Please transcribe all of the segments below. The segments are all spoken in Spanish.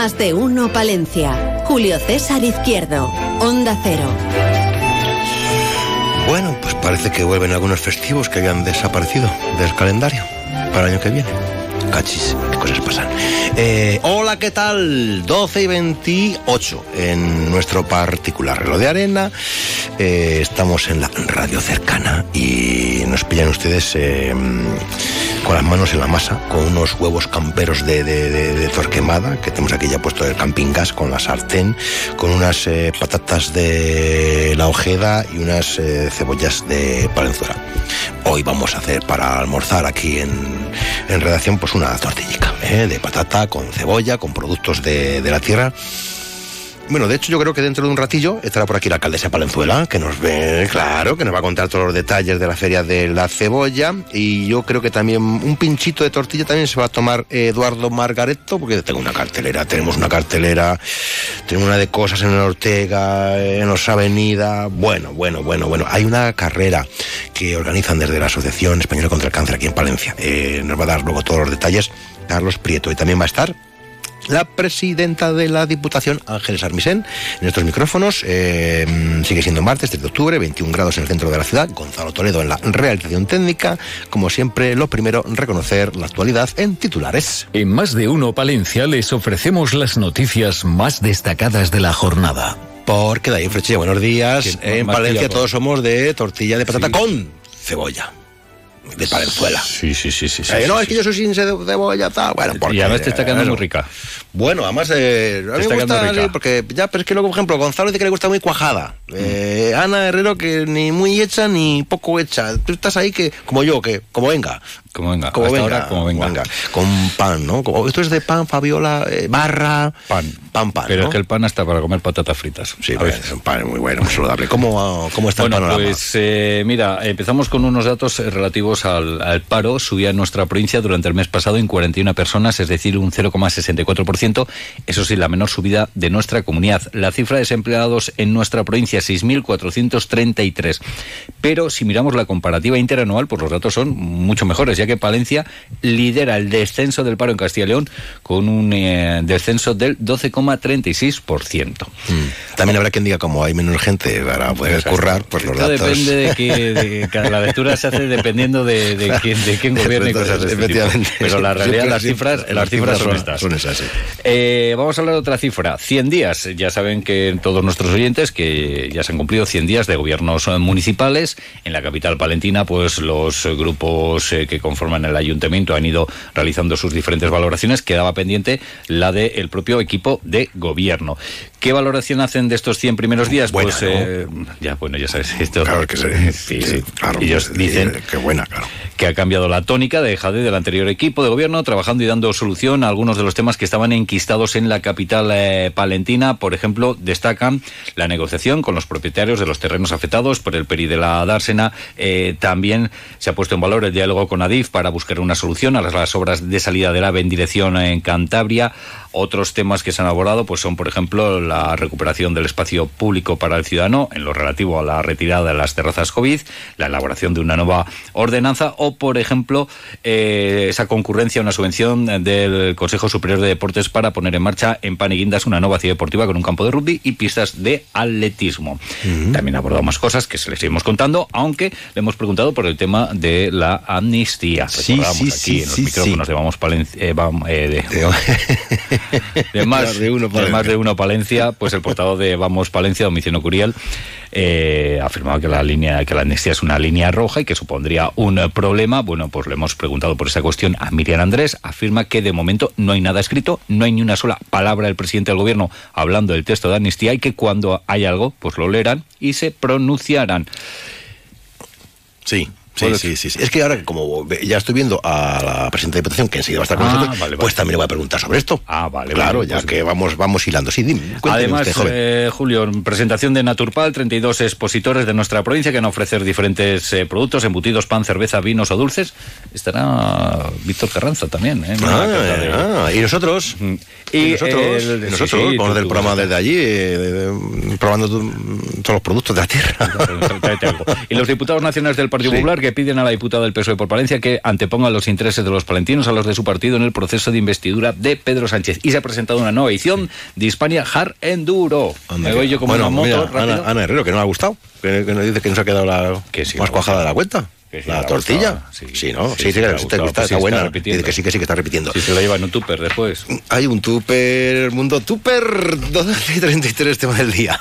Más de uno Palencia. Julio César Izquierdo. Onda Cero. Bueno, pues parece que vuelven algunos festivos que habían desaparecido del calendario para el año que viene. Cachis, cosas pasan. Eh, hola, ¿qué tal? 12 y 28 en nuestro particular reloj de arena. Eh, estamos en la radio cercana y nos pillan ustedes eh, con las manos en la masa, con unos huevos camperos de, torquemada que tenemos aquí ya puesto el camping gas con la sartén, con unas patatas de la ojeda y unas cebollas de Palenzuela. Hoy vamos a hacer para almorzar aquí en, en redacción pues una tortillica ¿eh? de patata con cebolla, con productos de, de la tierra. Bueno, de hecho yo creo que dentro de un ratillo estará por aquí la alcaldesa Palenzuela, que nos ve, claro, que nos va a contar todos los detalles de la feria de la cebolla. Y yo creo que también un pinchito de tortilla también se va a tomar Eduardo Margareto, porque tengo una cartelera, tenemos una cartelera, tenemos una de cosas en el Ortega, en los Avenida. Bueno, bueno, bueno, bueno. Hay una carrera que organizan desde la Asociación Española contra el Cáncer aquí en Palencia. Eh, nos va a dar luego todos los detalles Carlos Prieto. Y también va a estar la presidenta de la Diputación, Ángeles Armisen, en estos micrófonos. Eh, sigue siendo martes, 3 de octubre, 21 grados en el centro de la ciudad. Gonzalo Toledo en la realización técnica. Como siempre, lo primero, reconocer la actualidad en titulares. En más de uno Palencia les ofrecemos las noticias más destacadas de la jornada. Porque David Frechilla, buenos días. En Palencia todos somos de tortilla de patata sí. con cebolla de Palenzuela. Sí, sí, sí, sí. Eh, sí no, es que yo soy sin cebolla, tal. Bueno, porque, y a veces te está quedando muy rica. Bueno, además, eh, a mí me gusta, sí, porque ya, pero es que luego, por ejemplo, Gonzalo dice que le gusta muy cuajada. Mm. Eh, Ana Herrero que ni muy hecha ni poco hecha. Tú estás ahí que, como yo, que como venga. Como venga, como venga, ahora, como venga. venga. Con pan, ¿no? Como, esto es de pan, Fabiola, eh, barra. Pan. Pan, pan. Pero ¿no? es que el pan hasta para comer patatas fritas. Sí, a veces. es un pan muy bueno, muy saludable. ¿Cómo, cómo está bueno, el panorama? Pues eh, mira, empezamos con unos datos relativos al, al, paro. Subía en nuestra provincia durante el mes pasado en 41 personas, es decir, un 0,64%. Eso sí, la menor subida de nuestra comunidad. La cifra de desempleados en nuestra provincia, 6.433. Pero si miramos la comparativa interanual, pues los datos son mucho mejores, ya que Palencia lidera el descenso del paro en Castilla y León con un eh, descenso del 12,36%. Mm. También habrá quien diga, como hay menos gente para poder Exacto. currar, pues los Esto datos... depende de que, de, que la lectura se hace dependiendo de, de, quién, de quién gobierne de este tipo. Pero la realidad, las cifras, las cifras son estas. Son esas sí. eh, vamos a hablar de otra cifra. 100 días. Ya saben que todos nuestros oyentes que ya se han cumplido 100 días de gobiernos municipales. En la capital palentina, pues los grupos eh, que conforman el ayuntamiento han ido realizando sus diferentes valoraciones. Quedaba pendiente la del de propio equipo de gobierno. ¿Qué valoración hacen de estos 100 primeros días? Buena, pues ¿no? eh, ya, bueno, ya sabes esto. Claro que sí. sí, sí. Claro, Ellos pues, dicen qué buena, claro. que ha cambiado la tónica de Jade del anterior equipo de gobierno, trabajando y dando solución a algunos de los temas que estaban enquistados en la capital eh, palentina. Por ejemplo, destacan la negociación con los propietarios de los terrenos afectados por el PERI de la Dársena. Eh, también se ha puesto en valor el diálogo con Adif para buscar una solución a las, las obras de salida del AVE en dirección en Cantabria. Otros temas que se han abordado pues son, por ejemplo, la recuperación del espacio público para el ciudadano en lo relativo a la retirada de las terrazas COVID, la elaboración de una nueva ordenanza o, por ejemplo, eh, esa concurrencia, una subvención del Consejo Superior de Deportes para poner en marcha en Paniguindas una nueva ciudad deportiva con un campo de rugby y pistas de atletismo. Uh -huh. También ha abordado más cosas que se les seguimos contando, aunque le hemos preguntado por el tema de la amnistía. Sí, sí, aquí sí, en los sí, micrófonos de Vamos Palencia. Eh, vamos, eh, de, de más de uno, de más de uno Palencia, pues el portavoz de Vamos Palencia, Domiciano Curiel, eh, afirmaba que la línea, que la amnistía es una línea roja y que supondría un problema. Bueno, pues le hemos preguntado por esa cuestión a Miriam Andrés. Afirma que de momento no hay nada escrito, no hay ni una sola palabra del presidente del gobierno hablando del texto de amnistía y que cuando hay algo, pues lo leerán y se pronunciarán. Sí, Sí, sí, sí, sí. Es que ahora, como ya estoy viendo a la presidenta de Diputación, que enseguida va a estar con Ah, nosotros, vale, pues vale. también le voy a preguntar sobre esto. Ah, vale, Claro, vale, ya pues que vamos, vamos hilando. Sí, dime, Además, usted, eh, Julio, presentación de Naturpal, 32 expositores de nuestra provincia que van a ofrecer diferentes eh, productos, embutidos, pan, cerveza, vinos o dulces. Estará Víctor Carranza también, ¿eh? Ah, de- ah, y nosotros, Mm. y nosotros, el- y sí, nosotros sí, con tú- el del tú programa desde allí, eh, de- probando todos los productos de la tierra. Y los diputados nacionales del Partido. Popular que piden a la diputada del PSOE por Palencia que anteponga los intereses de los palentinos a los de su partido en el proceso de investidura de Pedro Sánchez. Y se ha presentado una nueva edición de Hispania Hard Enduro. Anda Me que- voy yo como bueno, una moto mira, rápido. Ana, Ana Herrero, que no le ha gustado, que, que nos dice que no se ha quedado la Que sí, más cuajada de la cuenta. Que sí, la tortilla. sí. Sí, ¿no? Sí, Sí, sí, sí, que sí, gustado, está, pues sí, está está buena. repitiendo. Dice que sí, que sí, que está repitiendo. Si se lo lleva en un tupper después. Hay un tupper, mundo tupper, 12 y 33 tema del día.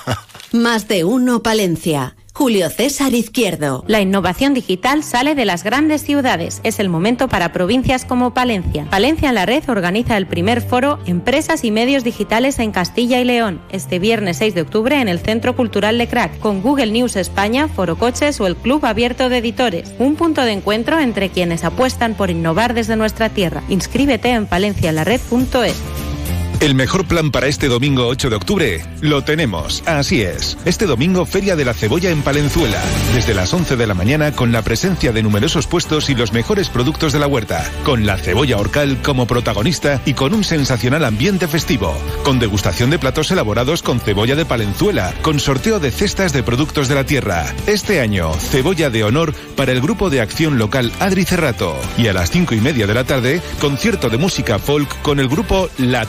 Más de uno Palencia. Julio César Izquierdo. La innovación digital sale de las grandes ciudades. Es el momento para provincias como Palencia. Palencia en la Red organiza el primer foro Empresas y Medios Digitales en Castilla y León, este viernes 6 de octubre en el Centro Cultural de Crack, con Google News España, Foro Coches o el Club Abierto de Editores. Un punto de encuentro entre quienes apuestan por innovar desde nuestra tierra. Inscríbete en palencialared.es. El mejor plan para este domingo 8 de octubre lo tenemos. Así es. Este domingo Feria de la Cebolla en Palenzuela. Desde las 11 de la mañana con la presencia de numerosos puestos y los mejores productos de la huerta. Con la cebolla orcal como protagonista y con un sensacional ambiente festivo. Con degustación de platos elaborados con cebolla de Palenzuela. Con sorteo de cestas de productos de la tierra. Este año, cebolla de honor para el grupo de acción local Adri Cerrato. Y a las 5 y media de la tarde, concierto de música folk con el grupo La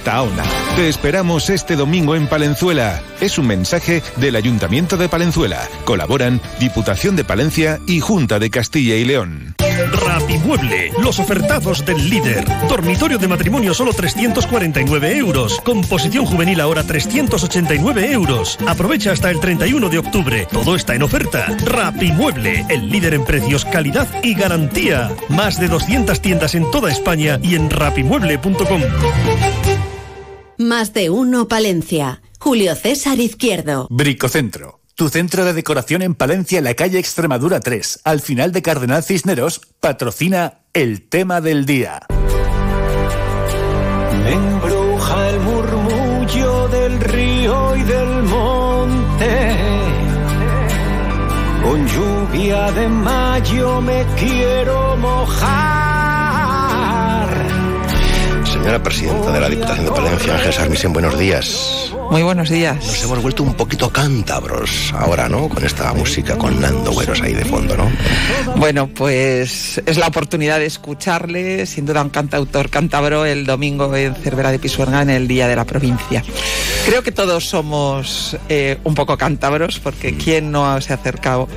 Te esperamos este domingo en Palenzuela. Es un mensaje del Ayuntamiento de Palenzuela. Colaboran Diputación de Palencia y Junta de Castilla y León. Rapimueble, los ofertados del líder. Dormitorio de matrimonio solo 349 euros. Composición juvenil ahora 389 euros. Aprovecha hasta el 31 de octubre. Todo está en oferta. Rapimueble, el líder en precios, calidad y garantía. Más de 200 tiendas en toda España y en rapimueble.com. Más de uno Palencia. Julio César Izquierdo. Bricocentro. Tu centro de decoración en Palencia, en la calle Extremadura 3, al final de Cardenal Cisneros, patrocina el tema del día. Me embruja el murmullo del río y del monte. Con lluvia de mayo me quiero mojar. Señora presidenta de la Diputación de Palencia, Ángel Sarmisen, buenos días. Muy buenos días. Nos hemos vuelto un poquito cántabros ahora, ¿no? Con esta música, con Nando Güeros ahí de fondo, ¿no? Bueno, pues es la oportunidad de escucharle, sin duda un cantautor cántabro, el domingo en Cervera de Pisuerga en el Día de la Provincia. Creo que todos somos eh, un poco cántabros, porque ¿quién no se ha acercado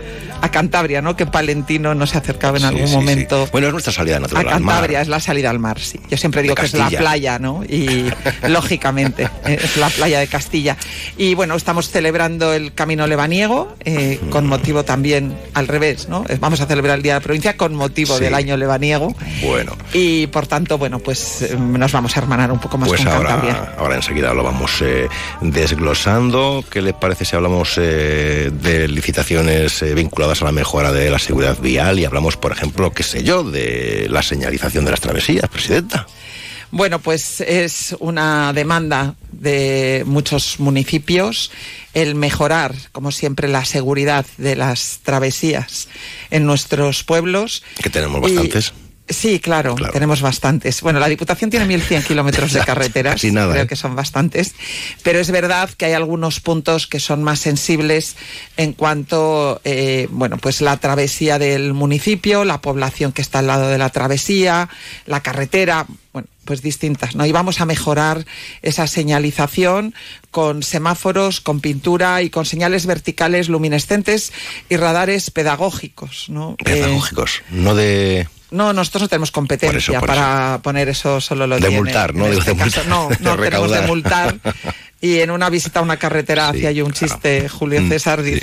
a Cantabria, no? Que Palentino no se ha acercado en Sí, algún sí, sí. momento. Bueno, es nuestra salida A natural al mar. Cantabria es la salida al mar, sí. Yo siempre digo que es la playa, ¿no? Y lógicamente es la playa de Castilla. Y bueno, estamos celebrando el Camino Lebaniego, eh, con motivo también al revés, ¿no? Eh, Vamos a celebrar el Día de la Provincia con motivo del año lebaniego. Bueno, Y por tanto, bueno, pues eh, nos vamos a hermanar un poco más pues con Cantabria. ahora, ahora enseguida lo vamos eh, desglosando. ¿Qué le parece si hablamos eh, de licitaciones eh, a la mejora de la seguridad vial y hablamos, por ejemplo, qué sé yo, de la señalización de las travesías, presidenta? Bueno, pues es una demanda de muchos municipios el mejorar, como siempre, la seguridad de las travesías en nuestros pueblos. Que tenemos bastantes. Sí, claro, Claro. tenemos bastantes. Bueno, la Diputación tiene 1.100 kilómetros de carreteras, nada, creo ¿eh? que son bastantes, pero es verdad que hay algunos puntos que son más sensibles en cuanto, eh, bueno, pues la travesía del municipio, la población que está al lado de la travesía, la carretera, bueno, pues distintas, ¿no? Y vamos a mejorar esa señalización con semáforos, con pintura y con señales verticales luminescentes y radares pedagógicos, ¿no? Eh, Pedagógicos, no de... no, nosotros no tenemos competencia Por eso, por para poner eso, solo lo De tiene, multar, ¿no? este de caso. multar, No, de no tenemos de multar. Y en una visita a una carretera Sí, hacía yo un claro. chiste, Julio Mm, César, sí.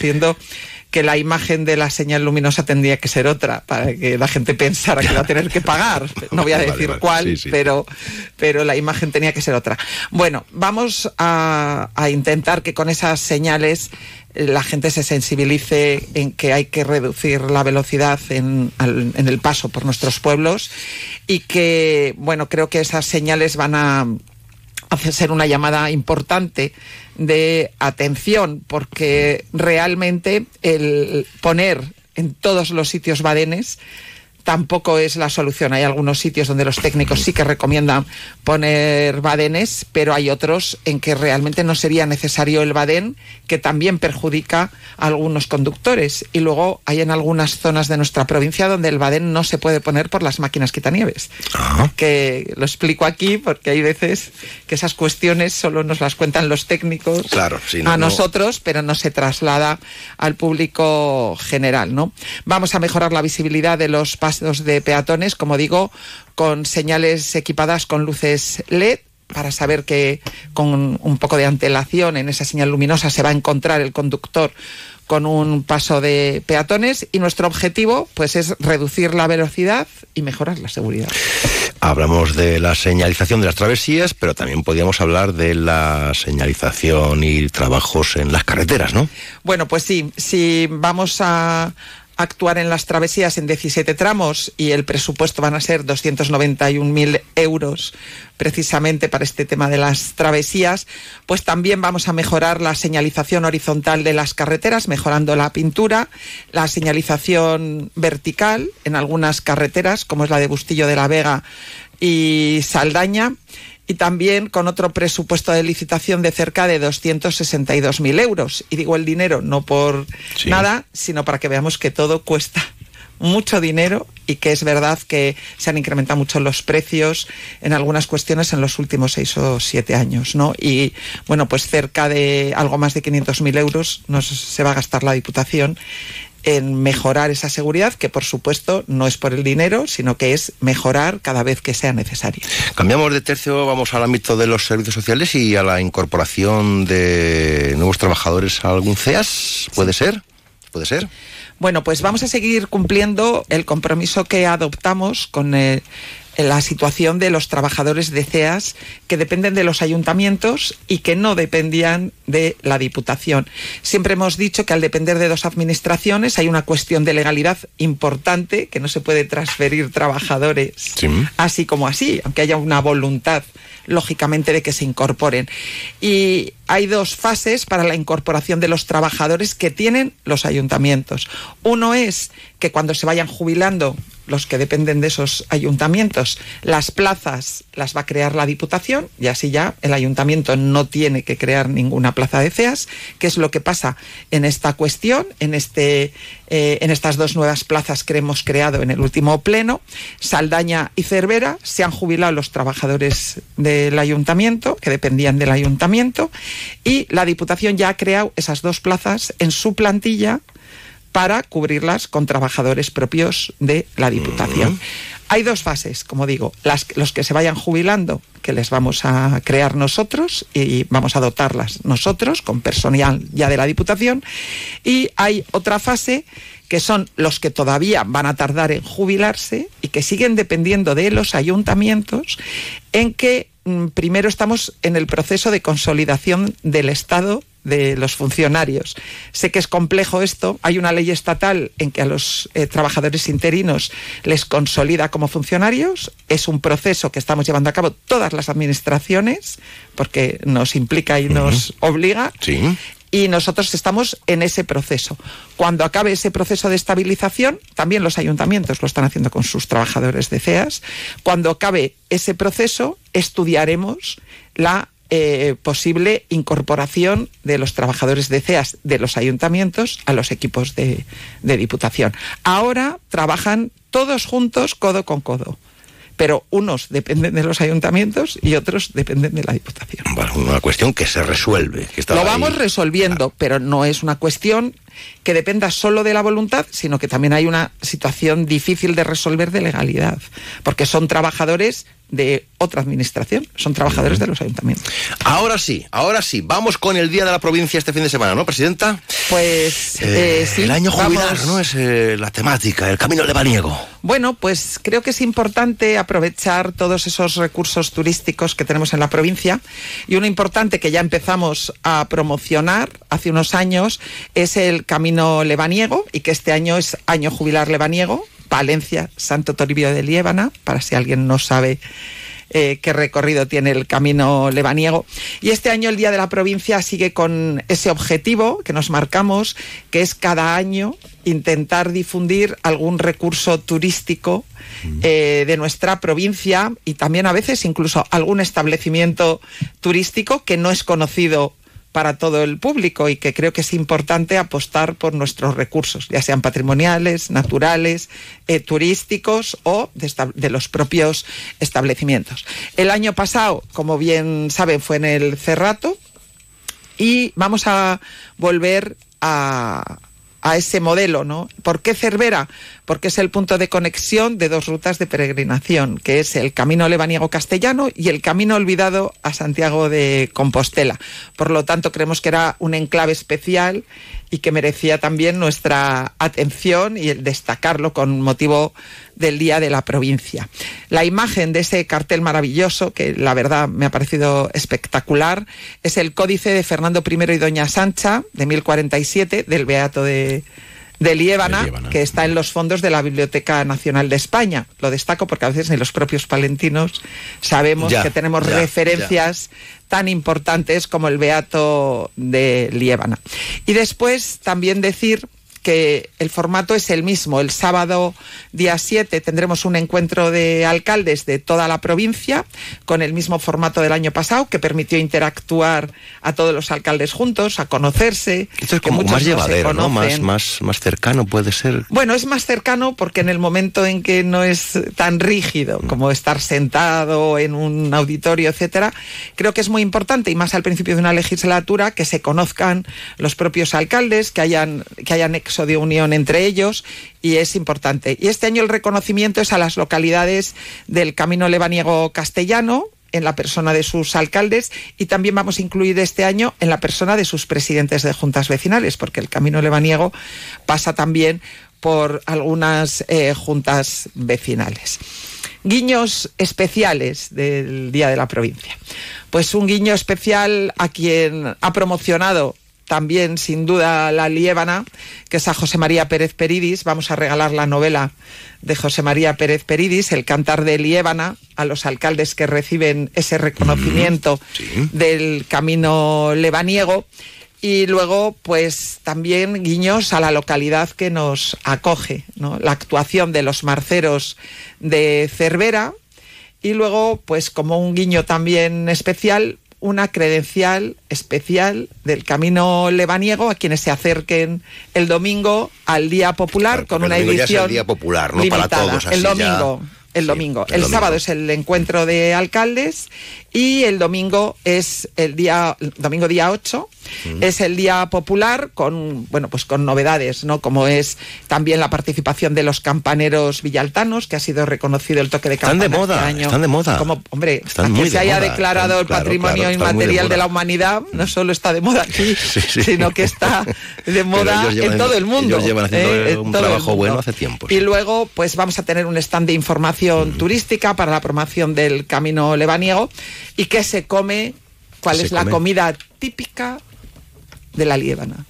Que la imagen de la señal luminosa tendría que ser otra, para que la gente pensara que va a tener que pagar. No voy a decir vale. cuál, Sí, sí. pero, pero la imagen tenía que ser otra. Bueno, vamos a, a intentar que con esas señales eh, la gente se sensibilice en que hay que reducir la velocidad en, al- en el paso por nuestros pueblos y que, bueno, creo que esas señales van a hace ser una llamada importante de atención, porque realmente el poner en todos los sitios badenes tampoco es la solución. Hay algunos sitios donde los técnicos sí que recomiendan poner badenes, pero hay otros en que realmente no sería necesario el badén, que también perjudica a algunos conductores. Y luego hay en algunas zonas de nuestra provincia donde el badén no se puede poner por las máquinas quitanieves. Que lo explico aquí porque hay veces que esas cuestiones solo nos las cuentan los técnicos Claro, no- a no- nosotros, pero no se traslada al público general, ¿no? Vamos a mejorar la visibilidad de los pasos de peatones, como digo, con señales equipadas con luces LED para saber que con un poco de antelación en esa señal luminosa se va a encontrar el conductor con un paso de peatones y nuestro objetivo pues es reducir la velocidad y mejorar la seguridad. Hablamos de la señalización de las travesías, pero también podríamos hablar de la señalización y trabajos en las carreteras, ¿no? Bueno, pues sí, si vamos a actuar en las travesías en 17 tramos y el presupuesto van a ser 291.000 euros precisamente para este tema de las travesías, pues también vamos a mejorar la señalización horizontal de las carreteras, mejorando la pintura, la señalización vertical en algunas carreteras, como es la de Bustillo de la Vega y Saldaña, y también con otro presupuesto de licitación de cerca de 262.000 euros. Y digo el dinero no por Sí. nada, sino para que veamos que todo cuesta mucho dinero y que es verdad que se han incrementado mucho los precios en algunas cuestiones en los últimos seis o siete años, ¿no? Y bueno, pues cerca de algo más de 500.000 euros nos se va a gastar la Diputación en mejorar esa seguridad, que por supuesto no es por el dinero, sino que es mejorar cada vez que sea necesario. Cambiamos de tercio, vamos al ámbito de los servicios sociales y a la incorporación de nuevos trabajadores a algún CEAS. ¿Puede ser? ¿Puede ser? Bueno, pues vamos a seguir cumpliendo el compromiso que adoptamos con eh, la situación de los trabajadores de CEAS que dependen de los ayuntamientos y que no dependían de la Diputación. Siempre hemos dicho que al depender de dos administraciones hay una cuestión de legalidad importante, que no se puede transferir trabajadores así como así, aunque haya una voluntad lógicamente de que se incorporen. Y hay dos fases para la incorporación de los trabajadores que tienen los ayuntamientos. Uno es que cuando se vayan jubilando los que dependen de esos ayuntamientos, las plazas las va a crear la Diputación y así ya el ayuntamiento no tiene que crear ninguna plaza de CEAS, que es lo que pasa en esta cuestión, en, este, eh, en estas dos nuevas plazas que hemos creado en el último pleno. Saldaña y Cervera se han jubilado los trabajadores del ayuntamiento, que dependían del ayuntamiento, y la Diputación ya ha creado esas dos plazas en su plantilla para cubrirlas con trabajadores propios de la Diputación. Hay dos fases, como digo, las, los que se vayan jubilando, que les vamos a crear nosotros y vamos a dotarlas nosotros con personal ya de la Diputación, y hay otra fase que son los que todavía van a tardar en jubilarse y que siguen dependiendo de los ayuntamientos, en que mm, primero estamos en el proceso de consolidación del Estado de los funcionarios. Sé que es complejo esto. Hay una ley estatal en que a los eh, trabajadores interinos les consolida como funcionarios. Es un proceso que estamos llevando a cabo todas las administraciones porque nos implica y nos obliga. Sí. Y nosotros estamos en ese proceso. Cuando acabe ese proceso de estabilización, también los ayuntamientos lo están haciendo con sus trabajadores de CEAS. Cuando acabe ese proceso, estudiaremos la eh, posible incorporación de los trabajadores de CEAS de los ayuntamientos a los equipos de, de diputación. Ahora trabajan todos juntos, codo con codo. Pero unos dependen de los ayuntamientos y otros dependen de la Diputación. Bueno, una cuestión que se resuelve. que está Lo ahí. vamos resolviendo, pero no es una cuestión que dependa solo de la voluntad, sino que también hay una situación difícil de resolver de legalidad, porque son trabajadores de otra administración, son trabajadores de los ayuntamientos. Ahora sí, ahora sí, vamos con el Día de la Provincia este fin de semana, ¿no, Presidenta? Pues Eh, eh, sí, el año jubilar, vamos- ¿no? Es eh, la temática, el camino lebaniego. Bueno, pues creo que es importante aprovechar todos esos recursos turísticos que tenemos en la provincia y uno importante que ya empezamos a promocionar hace unos años es el Camino Lebaniego y que este año es año jubilar lebaniego, Palencia, Santo Toribio de Liébana, para si alguien no sabe eh, qué recorrido tiene el camino lebaniego. Y este año el Día de la Provincia sigue con ese objetivo que nos marcamos, que es cada año intentar difundir algún recurso turístico eh, de nuestra provincia y también a veces incluso algún establecimiento turístico que no es conocido para todo el público y que creo que es importante apostar por nuestros recursos, ya sean patrimoniales, naturales, eh, turísticos o de, los propios establecimientos. El año pasado, como bien saben, fue en el Cerrato y vamos a volver a, a ese modelo, ¿no? ¿Por qué Cervera? Porque es el punto de conexión de dos rutas de peregrinación, que es el Camino Lebaniego Castellano y el Camino Olvidado a Santiago de Compostela. Por lo tanto, creemos que era un enclave especial y que merecía también nuestra atención y el destacarlo con motivo del Día de la Provincia. La imagen de ese cartel maravilloso, que la verdad me ha parecido espectacular, es el Códice de Fernando I y Doña Sancha de 1047 del Beato de, de Liébana, que está en los fondos de la Biblioteca Nacional de España. Lo destaco porque a veces ni los propios palentinos sabemos Ya, que tenemos ya, referencias tan importantes como el Beato de Liébana. Y después también decir que el formato es el mismo. El sábado día 7 tendremos un encuentro de alcaldes de toda la provincia con el mismo formato del año pasado que permitió interactuar a todos los alcaldes juntos, a conocerse. Esto es como más llevadero, ¿no? Más, más, más cercano puede ser. Bueno, es más cercano porque en el momento en que no es tan rígido como estar sentado en un auditorio, etcétera, creo que es muy importante y más al principio de una legislatura que se conozcan los propios alcaldes, que hayan que haya de unión entre ellos y es importante. Y este año el reconocimiento es a las localidades del Camino Lebaniego Castellano, en la persona de sus alcaldes y también vamos a incluir este año en la persona de sus presidentes de juntas vecinales, porque el Camino Lebaniego pasa también por algunas eh, juntas vecinales. Guiños especiales del Día de la Provincia. Pues un guiño especial a quien ha promocionado también, sin duda, la Liébana, que es a José María Pérez Peridis. Vamos a regalar la novela de José María Pérez Peridis, El Cantar de Liébana, a los alcaldes que reciben ese reconocimiento del camino lebaniego. Y luego, pues también guiños a la localidad que nos acoge, ¿no? La actuación de los marceros de Cervera. Y luego, pues como un guiño también especial, una credencial especial del Camino Lebaniego a quienes se acerquen el domingo al Día Popular con una domingo ya es el edición Día Popular, no para limitada. todos, así el ya. domingo. El domingo. El, sábado es el encuentro de alcaldes y el domingo es el día domingo día 8 es el día popular con bueno pues con novedades no como es también la participación de los campaneros villaltanos que ha sido reconocido el toque de Están campana de moda, este año están de moda. como hombre Están que se de haya moda, declarado están- el claro, patrimonio claro, están muy de inmaterial de, la humanidad no solo está de moda aquí sí. sino que está de moda llevan- en todo el mundo ellos llevan haciendo ¿eh? Un trabajo bueno hace tiempo, sí. y luego pues vamos a tener un stand de información turística para la promoción del camino lebaniego y que se come cuál Se es la come. comida típica de la liébana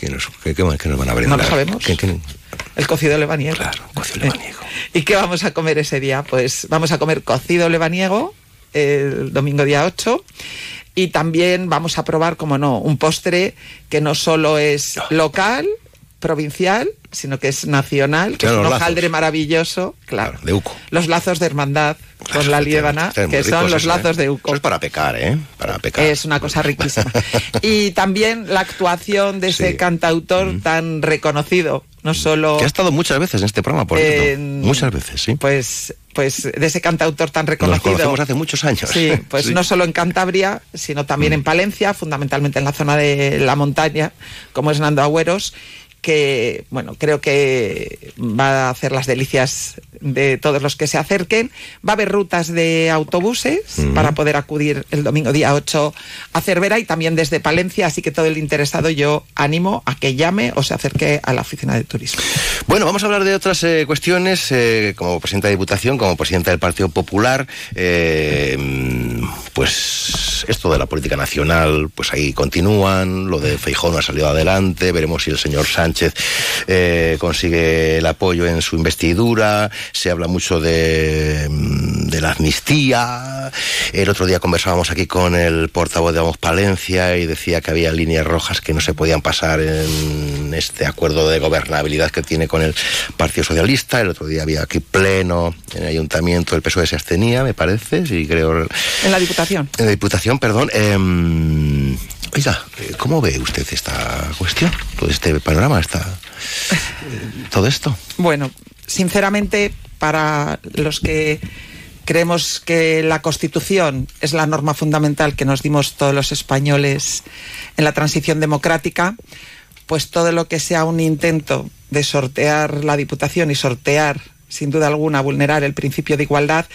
¿Qué nos, qué- qué- qué nos van a brindar? No lo sabemos. ¿Qué- qué- el cocido lebaniego Claro, cocido lebaniego. ¿Y qué vamos a comer ese día? Pues vamos a comer cocido lebaniego el domingo día 8 y también vamos a probar, como no, un postre que no solo es local, provincial, sino que es nacional, que Claro, es un hojaldre maravilloso, claro. de Uco. Los lazos de hermandad con la liébana, que son los eso, ¿eh? lazos de Uco. Eso es para pecar, ¿eh? Para pecar. Es una cosa riquísima. y también la actuación de ese Sí. cantautor tan reconocido no solo... Que ha estado muchas veces en este programa, por cierto. Muchas veces, sí. Pues, pues de ese cantautor tan reconocido. Nos conocemos hace muchos años. Sí, pues no solo en Cantabria, sino también en Palencia, fundamentalmente en la zona de la montaña, como es Nando Agüeros que, bueno, creo que va a hacer las delicias de todos los que se acerquen. Va a haber rutas de autobuses para poder acudir el domingo día 8 a Cervera y también desde Palencia, así que todo el interesado yo animo a que llame o se acerque a la oficina de turismo. Bueno, vamos a hablar de otras eh, cuestiones, eh, como presidenta de Diputación, como presidenta del Partido Popular, eh, pues esto de la política nacional, pues ahí continúan, lo de Feijón ha salido adelante, veremos si el señor Sánchez eh, consigue el apoyo en su investidura, se habla mucho de, mm, de, la amnistía. El otro día conversábamos aquí con el portavoz de Vamos Palencia y decía que había líneas rojas que no se podían pasar en este acuerdo de gobernabilidad que tiene con el Partido Socialista. El otro día había aquí pleno en el ayuntamiento, el PSOE se abstenía, me parece, sí creo. En la Diputación. En la Diputación, perdón. Eh, Oiga, ¿cómo ve usted esta cuestión? Todo este panorama, esta, todo esto. Bueno, sinceramente, para los que creemos que la Constitución es la norma fundamental que nos dimos todos los españoles en la transición democrática, pues todo lo que sea un intento de sortear la Diputación y sortear, sin duda alguna, vulnerar el principio de igualdad,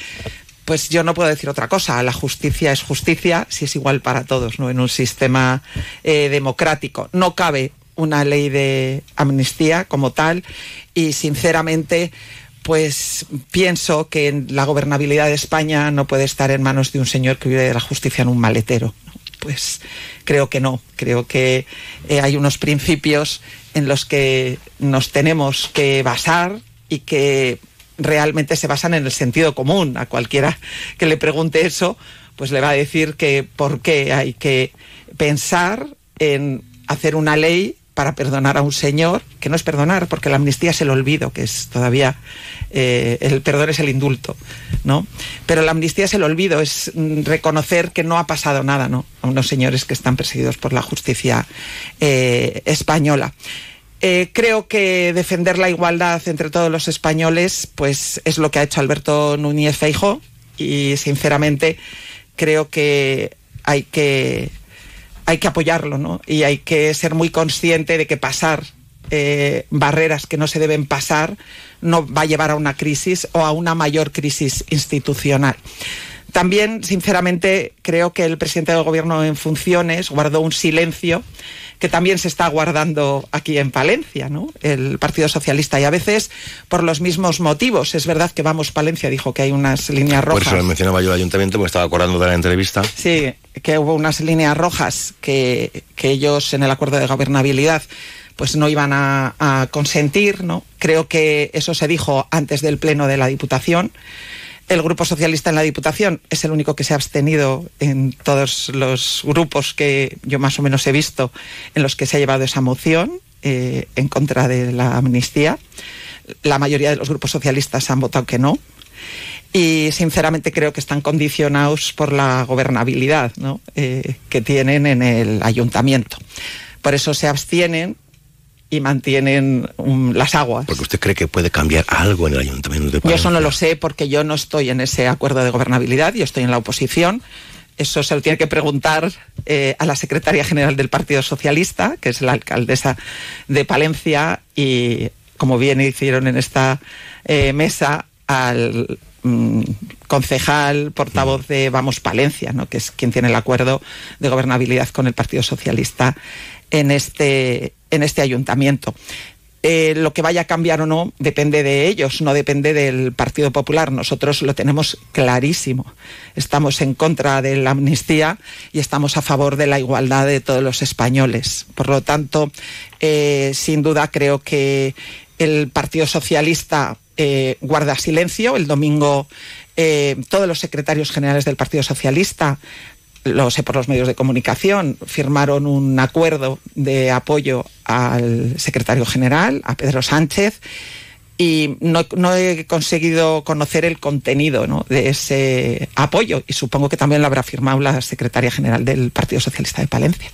pues yo no puedo decir otra cosa. La justicia es justicia si es igual para todos, ¿no? En un sistema eh, democrático. No cabe una ley de amnistía como tal y sinceramente pues pienso que la gobernabilidad de España no puede estar en manos de un señor que vive de la justicia en un maletero. Pues creo que no. Creo que eh, hay unos principios en los que nos tenemos que basar y que realmente se basan en el sentido común. A cualquiera que le pregunte eso, pues le va a decir que por qué hay que pensar en hacer una ley para perdonar a un señor, que no es perdonar, porque la amnistía es el olvido, que es todavía, eh, el perdón es el indulto, ¿no? Pero la amnistía es el olvido, es reconocer que no ha pasado nada, ¿no? A unos señores que están perseguidos por la justicia eh, española. Eh, creo que defender la igualdad entre todos los españoles, pues es lo que ha hecho Alberto Núñez Feijo y sinceramente creo que hay que hay que apoyarlo, ¿no? Y hay que ser muy consciente de que pasar eh, barreras que no se deben pasar no va a llevar a una crisis o a una mayor crisis institucional. También, sinceramente, creo que el presidente del gobierno en funciones guardó un silencio que también se está guardando aquí en Palencia, ¿no? El Partido Socialista y a veces por los mismos motivos. Es verdad que Vamos Palencia dijo que hay unas líneas rojas. Por eso mencionaba yo el ayuntamiento porque estaba acordando de la entrevista. Sí, que hubo unas líneas rojas que, que ellos en el acuerdo de gobernabilidad pues no iban a, a consentir, ¿no? Creo que eso se dijo antes del pleno de la Diputación. El Grupo Socialista en la Diputación es el único que se ha abstenido en todos los grupos que yo más o menos he visto en los que se ha llevado esa moción eh, en contra de la amnistía. La mayoría de los grupos socialistas han votado que no. Y sinceramente creo que están condicionados por la gobernabilidad eh, que tienen en el ayuntamiento. Por eso se abstienen y mantienen um, las aguas. Porque usted cree que puede cambiar algo en el ayuntamiento de Palencia. Yo eso no lo sé porque yo no estoy en ese acuerdo de gobernabilidad, yo estoy en la oposición. Eso se lo tiene que preguntar eh, a la secretaria general del Partido Socialista, que es la alcaldesa de Palencia, y como bien hicieron en esta eh, mesa, al mm, concejal, portavoz de Vamos Palencia, ¿no? que es quien tiene el acuerdo de gobernabilidad con el Partido Socialista en este, en este ayuntamiento. Eh, lo que vaya a cambiar o no depende de ellos, no depende del Partido Popular. Nosotros lo tenemos clarísimo. Estamos en contra de la amnistía y estamos a favor de la igualdad de todos los españoles. Por lo tanto, eh, sin duda creo que el Partido Socialista eh, guarda silencio. El domingo todos los secretarios generales del Partido Socialista lo sé por los medios de comunicación, firmaron un acuerdo de apoyo al secretario general, a Pedro Sánchez, y no, no he conseguido conocer el contenido ¿no? de ese apoyo, y supongo que también lo habrá firmado la secretaria general del Partido Socialista de Palencia.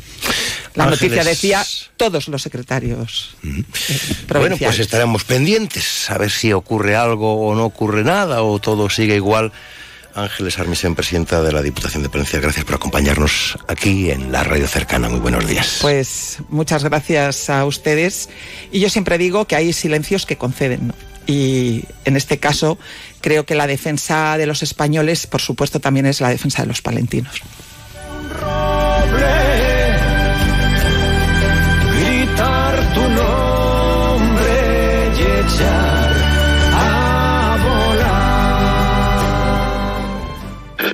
La Ángeles. noticia decía todos los secretarios. eh, Bueno, pues estaremos pendientes a ver si ocurre algo o no ocurre nada o todo sigue igual. Ángeles Armisen, presidenta de la Diputación de Palencia, gracias por acompañarnos aquí en la radio cercana. Muy buenos días. Pues muchas gracias a ustedes. Y yo siempre digo que hay silencios que conceden. Y en este caso creo que la defensa de los españoles, por supuesto, también es la defensa de los palentinos.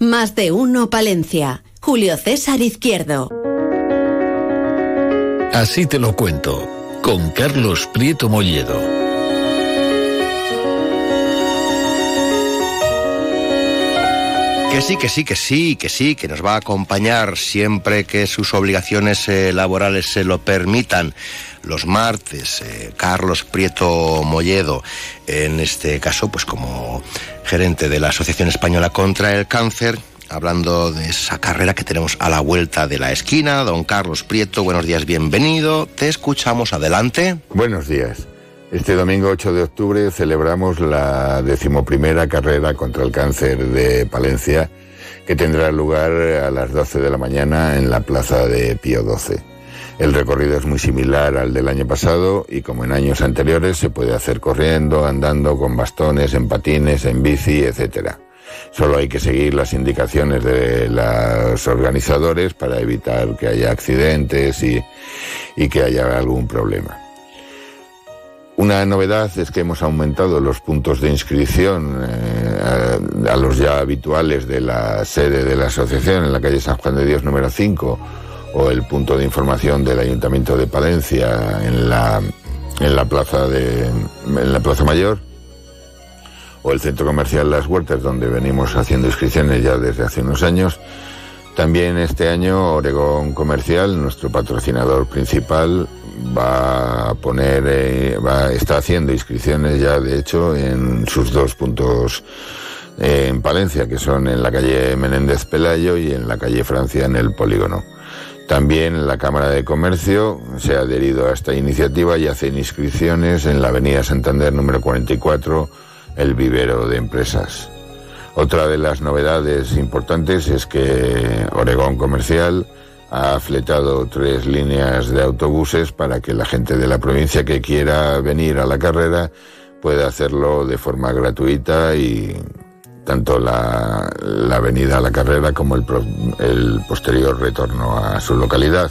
Más de uno Palencia. Julio César Izquierdo. Así te lo cuento, con Carlos Prieto Molledo. Que sí, que sí, que sí, que sí, que nos va a acompañar siempre que sus obligaciones eh, laborales se lo permitan. Los martes, eh, Carlos Prieto Molledo, en este caso, pues como gerente de la Asociación Española contra el Cáncer, hablando de esa carrera que tenemos a la vuelta de la esquina. Don Carlos Prieto, buenos días, bienvenido. Te escuchamos, adelante. Buenos días. Este domingo 8 de octubre celebramos la decimoprimera carrera contra el cáncer de Palencia, que tendrá lugar a las 12 de la mañana en la plaza de Pío XII. El recorrido es muy similar al del año pasado y como en años anteriores se puede hacer corriendo, andando, con bastones, en patines, en bici, etcétera. Solo hay que seguir las indicaciones de los organizadores para evitar que haya accidentes y, y que haya algún problema. Una novedad es que hemos aumentado los puntos de inscripción eh, a, a, los ya habituales de la sede de la asociación en la calle San Juan de Dios número 5 o el punto de información del Ayuntamiento de Palencia en la, en la plaza de en la Plaza Mayor o el centro comercial Las Huertas donde venimos haciendo inscripciones ya desde hace unos años. También este año Oregón Comercial, nuestro patrocinador principal, va a poner, eh, va, está haciendo inscripciones ya, de hecho, en sus dos puntos eh, en Palencia, que son en la calle Menéndez Pelayo y en la calle Francia, en el Polígono. También la Cámara de Comercio se ha adherido a esta iniciativa y hace inscripciones en la Avenida Santander número 44, el vivero de empresas. Otra de las novedades importantes es que Oregón Comercial ha fletado tres líneas de autobuses para que la gente de la provincia que quiera venir a la carrera pueda hacerlo de forma gratuita y tanto la, la venida a la carrera como el, el, posterior retorno a su localidad.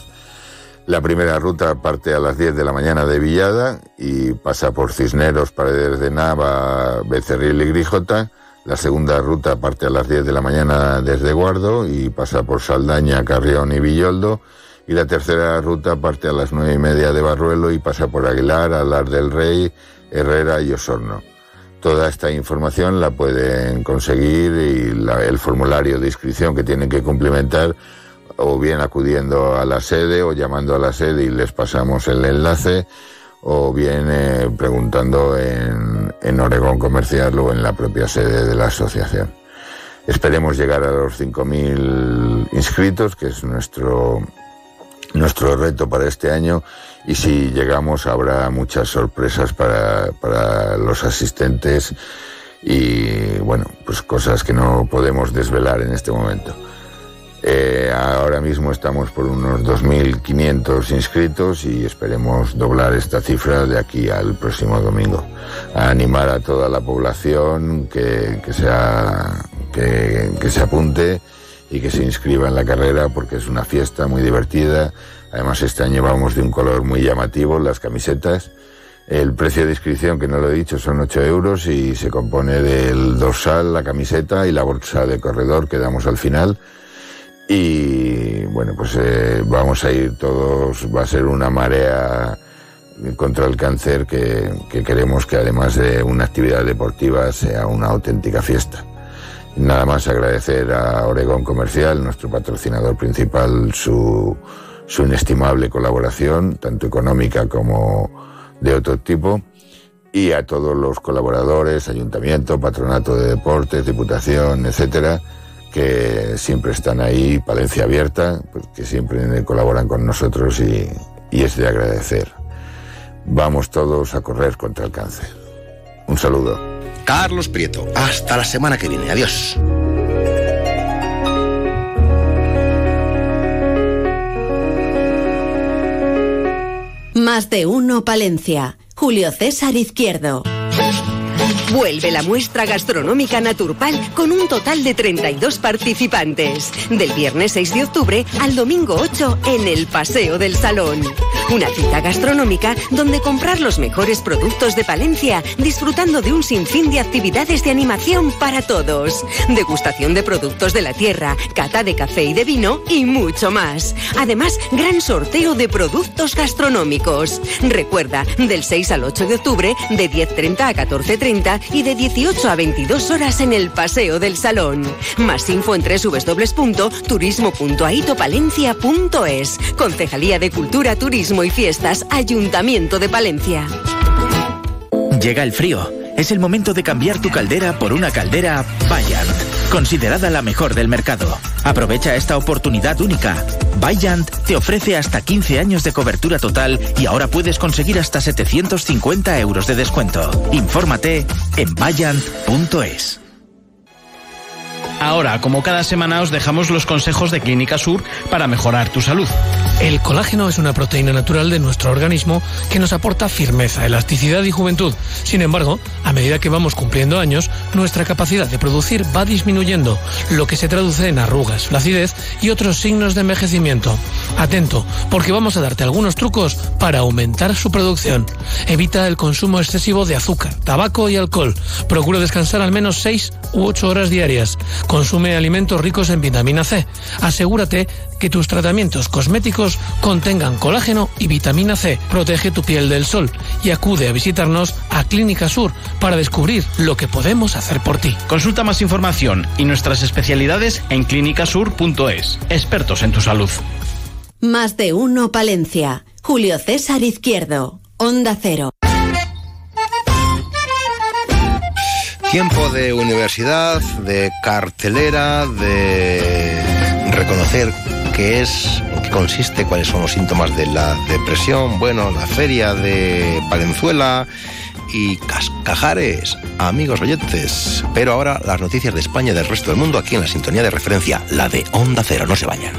La primera ruta parte a las 10 de la mañana de Villada y pasa por Cisneros, Paredes de Nava, Becerril y Grijota. La segunda ruta parte a las 10 de la mañana desde Guardo y pasa por Saldaña, Carrión y Villoldo. Y la tercera ruta parte a las nueve y media de Barruelo y pasa por Aguilar, Alar del Rey, Herrera y Osorno. Toda esta información la pueden conseguir y el formulario de inscripción que tienen que cumplimentar o bien acudiendo a la sede o llamando a la sede y les pasamos el enlace o bien eh, preguntando en, en Oregón Comercial o en la propia sede de la asociación. Esperemos llegar a los 5.000 inscritos, que es nuestro, nuestro reto para este año, y si llegamos habrá muchas sorpresas para, para los asistentes y, bueno, pues cosas que no podemos desvelar en este momento. Eh, ahora mismo estamos por unos 2.500 inscritos y esperemos doblar esta cifra de aquí al próximo domingo. Animar a toda la población que, que, sea, que se apunte y que se inscriba en la carrera porque es una fiesta muy divertida. Además este año vamos de un color muy llamativo, las camisetas. El precio de inscripción, que no lo he dicho, son 8 euros y se compone del dorsal, la camiseta y la bolsa de corredor que damos al final. Y bueno, pues eh, vamos a ir todos, va a ser una marea contra el cáncer que, que queremos que además de una actividad deportiva sea una auténtica fiesta. Nada más agradecer a Oregón Comercial, nuestro patrocinador principal, su, su inestimable colaboración, tanto económica como de otro tipo, y a todos los colaboradores, ayuntamiento, patronato de deportes, diputación, etcétera, que siempre están ahí, Palencia Abierta, pues, que siempre colaboran con nosotros y, y es de agradecer. Vamos todos a correr contra el cáncer. Un saludo. Carlos Prieto. Hasta la semana que viene. Adiós. Más de uno Palencia. Julio César Izquierdo. Vuelve la muestra gastronómica Naturpal con un total de 32 participantes. Del viernes 6 de octubre al domingo 8 en el Paseo del Salón. Una cita gastronómica donde comprar los mejores productos de Palencia, disfrutando de un sinfín de actividades de animación para todos. Degustación de productos de la tierra, cata de café y de vino y mucho más. Además, gran sorteo de productos gastronómicos. Recuerda, del 6 al 8 de octubre, de 10.30 a 14.30 y de 18 a 22 horas en el Paseo del Salón. Más info en www.turismo.aitopalencia.es. Concejalía de Cultura, Turismo y Fiestas, Ayuntamiento de Palencia. Llega el frío. Es el momento de cambiar tu caldera por una caldera Bayant, considerada la mejor del mercado. Aprovecha esta oportunidad única. Bayant te ofrece hasta 15 años de cobertura total y ahora puedes conseguir hasta 750 euros de descuento. Infórmate en bayant.es. Ahora, como cada semana, os dejamos los consejos de Clínica Sur para mejorar tu salud. El colágeno es una proteína natural de nuestro organismo que nos aporta firmeza, elasticidad y juventud. Sin embargo, a medida que vamos cumpliendo años, nuestra capacidad de producir va disminuyendo, lo que se traduce en arrugas, flacidez y otros signos de envejecimiento. Atento, porque vamos a darte algunos trucos para aumentar su producción. Evita el consumo excesivo de azúcar, tabaco y alcohol. Procura descansar al menos 6 u 8 horas diarias. Consume alimentos ricos en vitamina C. Asegúrate que tus tratamientos cosméticos contengan colágeno y vitamina C. Protege tu piel del sol y acude a visitarnos a Clínica Sur para descubrir lo que podemos hacer por ti. Consulta más información y nuestras especialidades en clínicasur.es. Expertos en tu salud. Más de uno Palencia. Julio César Izquierdo. Onda Cero. Tiempo de universidad, de cartelera, de reconocer qué es, en qué consiste, cuáles son los síntomas de la depresión. Bueno, la feria de Palenzuela y Cascajares, amigos oyentes. Pero ahora las noticias de España y del resto del mundo aquí en la sintonía de referencia, la de Onda Cero. No se vayan.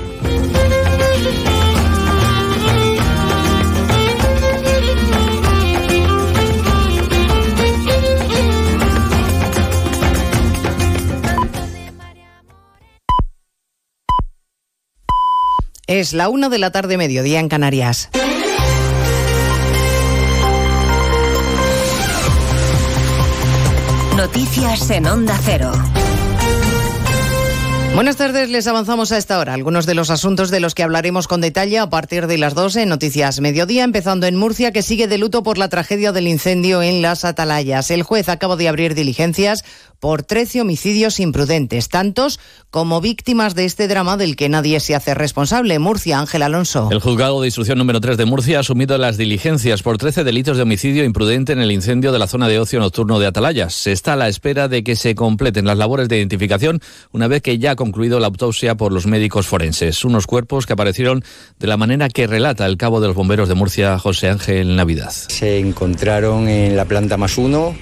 Es la una de la tarde, mediodía en Canarias. Noticias en Onda Cero. Buenas tardes, les avanzamos a esta hora algunos de los asuntos de los que hablaremos con detalle a partir de las 12 en Noticias Mediodía, empezando en Murcia, que sigue de luto por la tragedia del incendio en las Atalayas. El juez acaba de abrir diligencias por 13 homicidios imprudentes, tantos como víctimas de este drama del que nadie se hace responsable. Murcia, Ángel Alonso. El juzgado de instrucción número 3 de Murcia ha asumido las diligencias por 13 delitos de homicidio imprudente en el incendio de la zona de ocio nocturno de Atalayas. Se está a la espera de que se completen las labores de identificación una vez que ya ha concluido la autopsia por los médicos forenses. Unos cuerpos que aparecieron de la manera que relata el cabo de los bomberos de Murcia, José Ángel Navidad. Se encontraron en la planta más uno,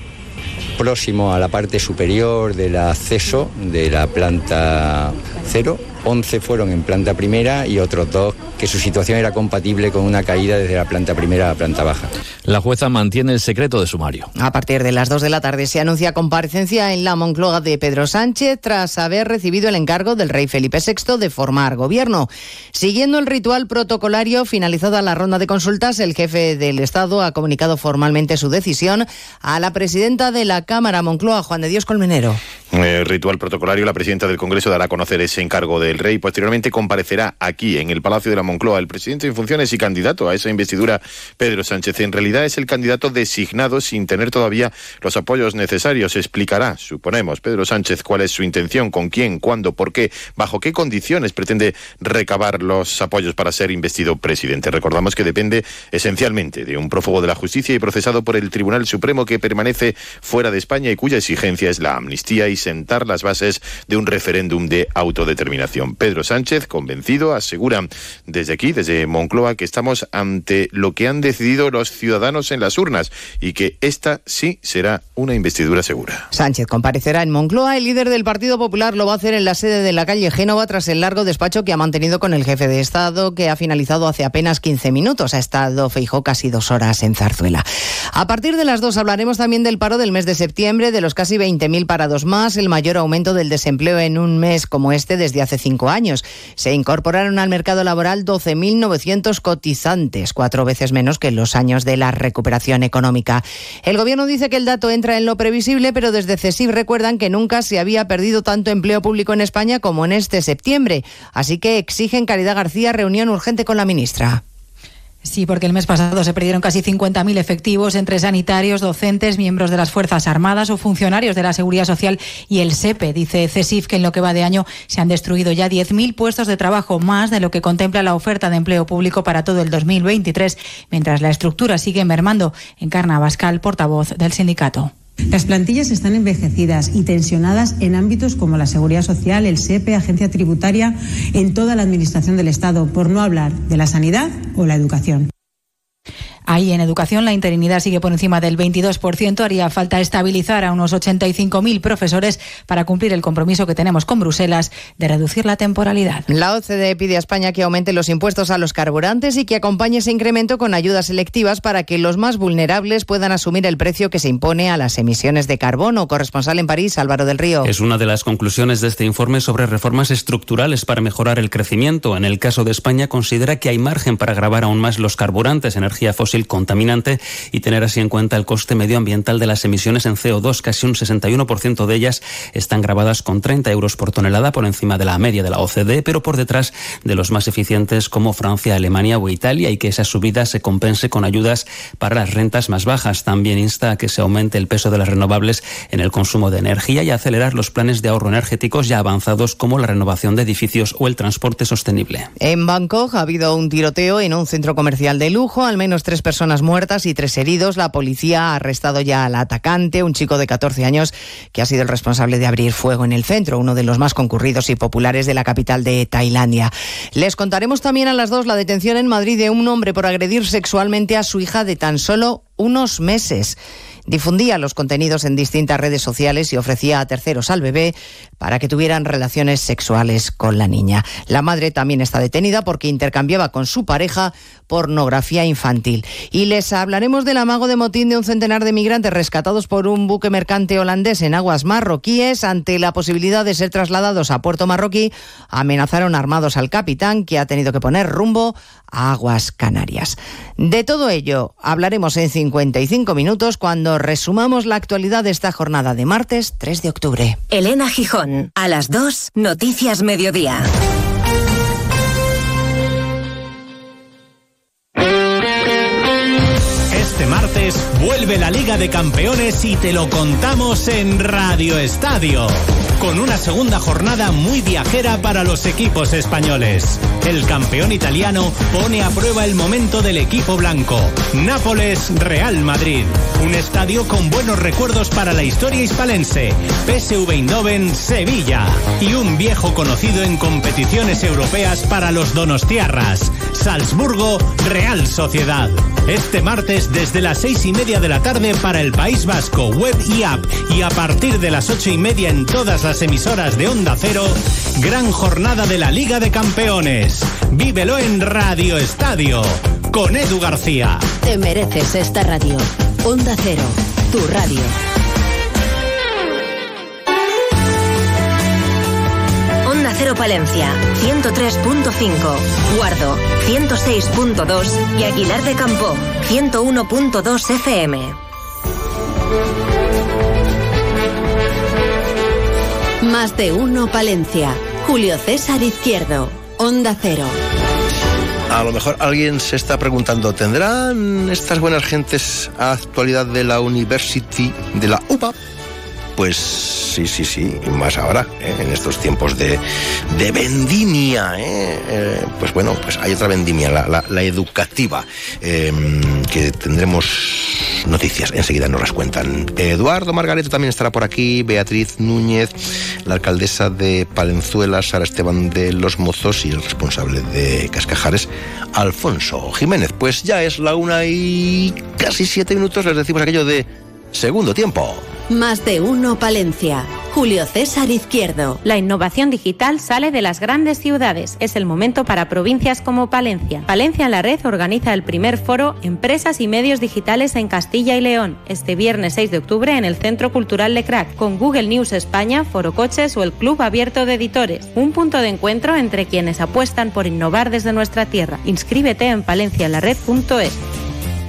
próximo a la parte superior del acceso de la planta cero. 11 fueron en planta primera y otros dos que su situación era compatible con una caída desde la planta primera a la planta baja. La jueza mantiene el secreto de sumario. A partir de las 2 de la tarde se anuncia comparecencia en la Moncloa de Pedro Sánchez tras haber recibido el encargo del rey Felipe VI de formar gobierno. Siguiendo el ritual protocolario, finalizada la ronda de consultas, el jefe del Estado ha comunicado formalmente su decisión a la presidenta de la Cámara Moncloa, Juan de Dios Colmenero. El ritual protocolario, la presidenta del Congreso dará a conocer ese encargo del del Rey. Posteriormente comparecerá aquí, en el Palacio de la Moncloa, el presidente en funciones y candidato a esa investidura, Pedro Sánchez. En realidad es el candidato designado sin tener todavía los apoyos necesarios. Explicará, suponemos, Pedro Sánchez cuál es su intención, con quién, cuándo, por qué, bajo qué condiciones pretende recabar los apoyos para ser investido presidente. Recordamos que depende esencialmente de un prófugo de la justicia y procesado por el Tribunal Supremo que permanece fuera de España y cuya exigencia es la amnistía y sentar las bases de un referéndum de autodeterminación. Pedro Sánchez, convencido, asegura desde aquí, desde Moncloa, que estamos ante lo que han decidido los ciudadanos en las urnas y que esta sí será una investidura segura. Sánchez comparecerá en Moncloa. El líder del Partido Popular lo va a hacer en la sede de la calle Génova tras el largo despacho que ha mantenido con el jefe de Estado, que ha finalizado hace apenas 15 minutos. Ha estado Feijó casi dos horas en Zarzuela. A partir de las dos hablaremos también del paro del mes de septiembre, de los casi 20.000 parados más, el mayor aumento del desempleo en un mes como este desde hace cinco años. Se incorporaron al mercado laboral 12.900 cotizantes, cuatro veces menos que en los años de la recuperación económica. El gobierno dice que el dato entra en lo previsible, pero desde CESIF recuerdan que nunca se había perdido tanto empleo público en España como en este septiembre. Así que exigen Caridad García reunión urgente con la ministra. Sí, porque el mes pasado se perdieron casi 50.000 efectivos entre sanitarios, docentes, miembros de las Fuerzas Armadas o funcionarios de la Seguridad Social y el SEPE. Dice CESIF que en lo que va de año se han destruido ya 10.000 puestos de trabajo, más de lo que contempla la oferta de empleo público para todo el 2023, mientras la estructura sigue mermando. Encarna Bascal, portavoz del sindicato. Las plantillas están envejecidas y tensionadas en ámbitos como la seguridad social, el SEPE, agencia tributaria, en toda la administración del Estado, por no hablar de la sanidad o la educación. Ahí en educación la interinidad sigue por encima del 22%. Haría falta estabilizar a unos 85.000 profesores para cumplir el compromiso que tenemos con Bruselas de reducir la temporalidad. La OCDE pide a España que aumente los impuestos a los carburantes y que acompañe ese incremento con ayudas selectivas para que los más vulnerables puedan asumir el precio que se impone a las emisiones de carbono. Corresponsal en París, Álvaro del Río. Es una de las conclusiones de este informe sobre reformas estructurales para mejorar el crecimiento. En el caso de España, considera que hay margen para grabar aún más los carburantes, energía fósil contaminante y tener así en cuenta el coste medioambiental de las emisiones en CO2. Casi un 61% de ellas están grabadas con 30 euros por tonelada por encima de la media de la OCDE, pero por detrás de los más eficientes como Francia, Alemania o Italia y que esa subida se compense con ayudas para las rentas más bajas. También insta a que se aumente el peso de las renovables en el consumo de energía y acelerar los planes de ahorro energéticos ya avanzados como la renovación de edificios o el transporte sostenible. En Bangkok ha habido un tiroteo en un centro comercial de lujo, al menos tres muertas y tres heridos. La policía ha arrestado ya al atacante, un chico de 14 años que ha sido el responsable de abrir fuego en el centro, uno de los más concurridos y populares de la capital de Tailandia. Les contaremos también a las dos la detención en Madrid de un hombre por agredir sexualmente a su hija de tan solo unos meses. Difundía los contenidos en distintas redes sociales y ofrecía a terceros al bebé para que tuvieran relaciones sexuales con la niña. La madre también está detenida porque intercambiaba con su pareja pornografía infantil. Y les hablaremos del amago de motín de un centenar de migrantes rescatados por un buque mercante holandés en aguas marroquíes. Ante la posibilidad de ser trasladados a puerto marroquí, amenazaron armados al capitán que ha tenido que poner rumbo a aguas canarias. De todo ello hablaremos en 55 minutos cuando resumamos la actualidad de esta jornada de martes 3 de octubre. Elena Gijón, a las 2, Noticias Mediodía. Este martes vuelve la Liga de Campeones y te lo contamos en Radio Estadio. Con una segunda jornada muy viajera para los equipos españoles. El campeón italiano pone a prueba el momento del equipo blanco. Nápoles, Real Madrid. Un estadio con buenos recuerdos para la historia hispalense. PSV Eindhoven, Sevilla. Y un viejo conocido en competiciones europeas para los donostiarras. Salzburgo, Real Sociedad. Este martes desde las seis y media de la tarde para el País Vasco, web y app. Y a partir de las ocho y media en todas las emisoras de Onda Cero, gran jornada de la Liga de Campeones. Vívelo en Radio Estadio con Edu García. Te mereces esta radio. Onda Cero, tu radio. Onda Cero Palencia, 103.5. Guardo, 106.2. Y Aguilar de Campo, 101.2 FM. Más de uno Palencia. Julio César Izquierdo, Onda Cero. A lo mejor alguien se está preguntando, ¿tendrán estas buenas gentes actualidad de la University, de la UPA? Pues sí, sí, sí, y más ahora, ¿eh? en estos tiempos de, de vendimia. ¿eh? Eh, pues bueno, pues hay otra vendimia, la, la, la educativa, em, que tendremos noticias, enseguida nos las cuentan. Eduardo Margareto también estará por aquí, Beatriz Núñez, la alcaldesa de Palenzuela, Sara Esteban de Los Mozos y el responsable de Cascajares, Alfonso Jiménez. Pues ya es la una y casi siete minutos, les decimos aquello de segundo tiempo. Más de uno Palencia. Julio César Izquierdo. La innovación digital sale de las grandes ciudades. Es el momento para provincias como Palencia. Palencia en la Red organiza el primer foro Empresas y Medios Digitales en Castilla y León, este viernes 6 de octubre en el Centro Cultural Lecrac, con Google News España, Foro Coches o el Club Abierto de Editores. Un punto de encuentro entre quienes apuestan por innovar desde nuestra tierra. Inscríbete en palencialared.es.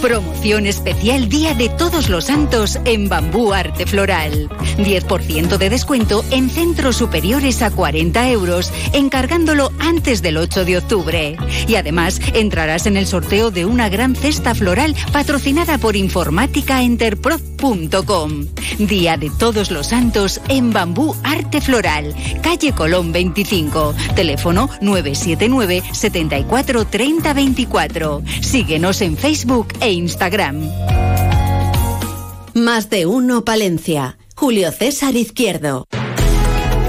Promoción especial Día de Todos los Santos en Bambú Arte Floral. 10% de descuento en centros superiores a 40 euros, encargándolo antes del 8 de octubre. Y además entrarás en el sorteo de una gran cesta floral patrocinada por informáticaenterprof.com. Día de Todos los Santos en Bambú Arte Floral, calle Colón 25, teléfono 979 74 30 24. Síguenos en Facebook e Instagram. Más de uno Palencia. Julio César Izquierdo.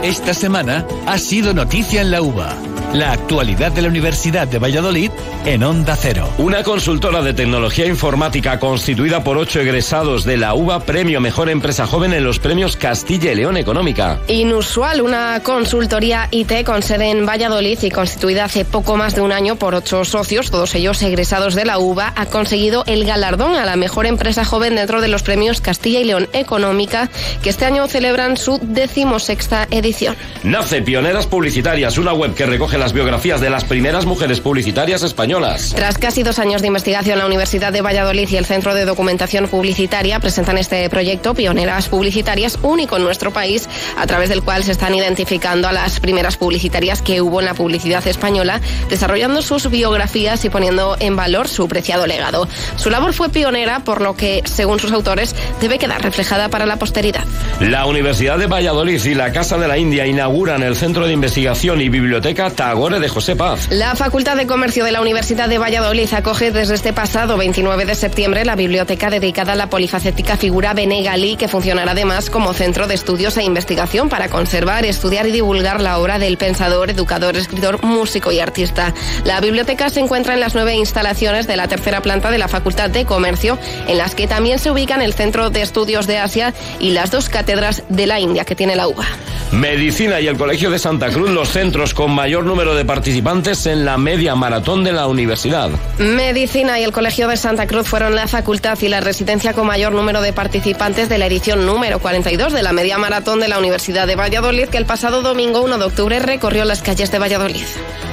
Esta semana ha sido noticia en la UBA. La actualidad de la Universidad de Valladolid en Onda Cero. Una consultora de tecnología informática constituida por ocho egresados de la UBA Premio Mejor Empresa Joven en los premios Castilla y León Económica. Inusual, una consultoría IT con sede en Valladolid y constituida hace poco más de un año por ocho socios, todos ellos egresados de la UBA, ha conseguido el galardón a la mejor empresa joven dentro de los premios Castilla y León Económica, que este año celebran su decimosexta edición. Nace Pioneras Publicitarias, una web que recoge las biografías de las primeras mujeres publicitarias españolas. Tras casi dos años de investigación, la Universidad de Valladolid y el Centro de Documentación Publicitaria presentan este proyecto Pioneras Publicitarias único en nuestro país, a través del cual se están identificando a las primeras publicitarias que hubo en la publicidad española, desarrollando sus biografías y poniendo en valor su preciado legado. Su labor fue pionera, por lo que, según sus autores, debe quedar reflejada para la posteridad. La Universidad de Valladolid y la Casa de la India inauguran el Centro de Investigación y Biblioteca Tagore de José Paz. La Facultad de Comercio de la Universidad de Valladolid acoge desde este pasado 29 de septiembre la biblioteca dedicada a la polifacética figura Benegalí, que funcionará además como centro de estudios e investigación para conservar, estudiar y divulgar la obra del pensador, educador, escritor, músico y artista. La biblioteca se encuentra en las nueve instalaciones de la tercera planta de la Facultad de Comercio, en las que también se ubican el Centro de Estudios de Asia y las dos cátedras de la India que tiene la UBA. Medicina y el Colegio de Santa Cruz, los centros con mayor número de participantes en la media maratón de la universidad. Medicina y el Colegio de Santa Cruz fueron la facultad y la residencia con mayor número de participantes de la edición número 42 de la media maratón de la Universidad de Valladolid, que el pasado domingo 1 de octubre recorrió las calles de Valladolid.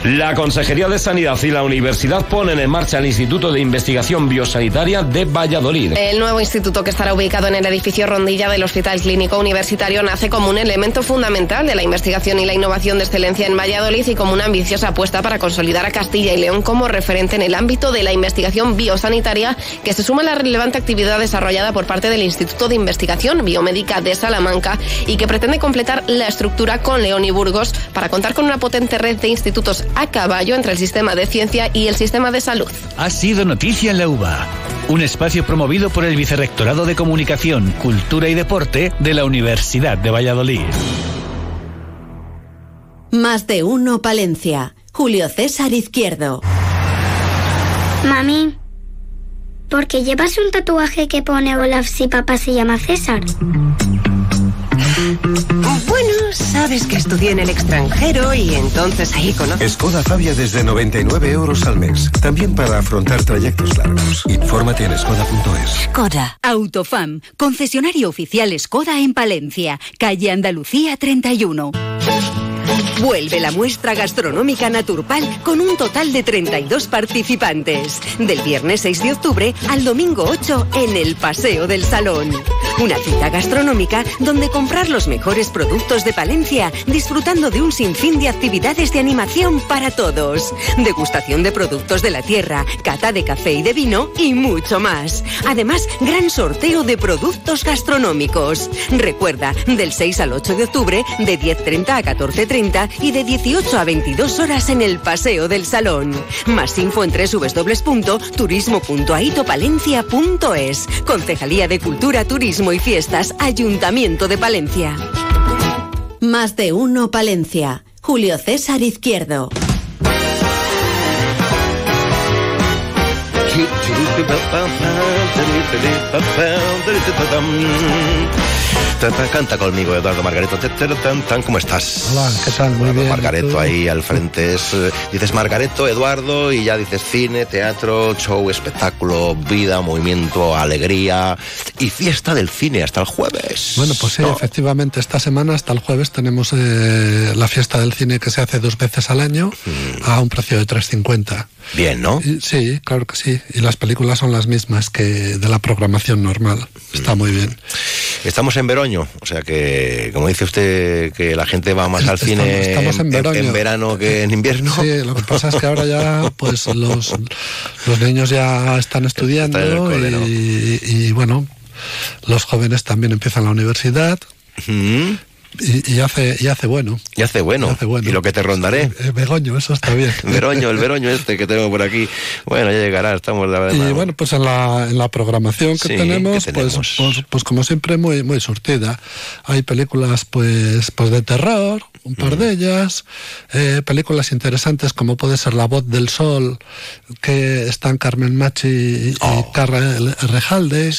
La Consejería de Sanidad y la Universidad ponen en marcha el Instituto de Investigación Biosanitaria de Valladolid. El nuevo instituto que estará ubicado en el edificio Rondilla del Hospital Clínico Universitario nace como un elemento fundamental de la investigación y la innovación de excelencia en Valladolid y como una ambiciosa apuesta para consolidar a Castilla y León como referente en el ámbito de la investigación biosanitaria que se suma a la relevante actividad desarrollada por parte del Instituto de Investigación Biomédica de Salamanca y que pretende completar la estructura con León y Burgos para contar con una potente red de institutos a caballo entre el sistema de ciencia y el sistema de salud. Ha sido noticia en la UBA, un espacio promovido por el Vicerrectorado de Comunicación, Cultura y Deporte de la Universidad de Valladolid. Más de uno Palencia. Julio César Izquierdo. Mami, ¿por qué llevas un tatuaje que pone Olaf si papá se llama César? Bueno, sabes que estudié en el extranjero y entonces ahí conoces... Skoda Fabia desde 99 euros al mes. También para afrontar trayectos largos. Infórmate en skoda.es. Skoda. Autofam. Concesionario oficial Skoda en Palencia. Calle Andalucía 31. Vuelve la muestra gastronómica Naturpal con un total de 32 participantes. Del viernes 6 de octubre al domingo 8 en el Paseo del Salón. Una cita gastronómica donde comprar los mejores productos de Palencia, disfrutando de un sinfín de actividades de animación para todos. Degustación de productos de la tierra, cata de café y de vino y mucho más. Además, gran sorteo de productos gastronómicos. Recuerda, del 6 al 8 de octubre, de 10.30 a 14.30 y de 18 a 22 horas en el Paseo del Salón. Más info en www.turismo.aitopalencia.es. Concejalía de Cultura, Turismo y Fiestas, Ayuntamiento de Palencia. Más de uno Palencia. Julio César Izquierdo. Canta conmigo, Eduardo Margareto. ¿Cómo estás? Hola, ¿qué tal? Muy bien. Margareto ahí al frente. Es, eh, dices Margareto, Eduardo, y ya dices cine, teatro, show, espectáculo, vida, movimiento, alegría y fiesta del cine hasta el jueves. Bueno, pues sí, ¿no? efectivamente, esta semana hasta el jueves tenemos eh, la fiesta del cine que se hace dos veces al año Mm. a un precio de 3.50. Bien, ¿no? Sí, claro que sí. Y las películas son las mismas que de la programación normal. Está Mm. muy bien. Estamos en Veroño, o sea que, como dice usted, que la gente va más al cine estamos en verano que en invierno. Sí, lo que pasa es que ahora ya, pues los, los niños ya están estudiando y, y, bueno, los jóvenes también empiezan la universidad y, y hace y hace bueno. Y hace bueno. hace bueno. Y lo que te rondaré. Begoño, eso está bien. Veroño, el Veroño este que tengo por aquí. Bueno, ya llegará, estamos la verdad. Y bueno, pues en la, en la programación que Sí, tenemos, ¿qué Pues, tenemos? pues, pues como siempre muy, muy surtida. Hay películas pues, pues de terror, un par de ellas, eh, películas interesantes como puede ser La voz del sol, que están Carmen Machi y, Oh. y Rejalde.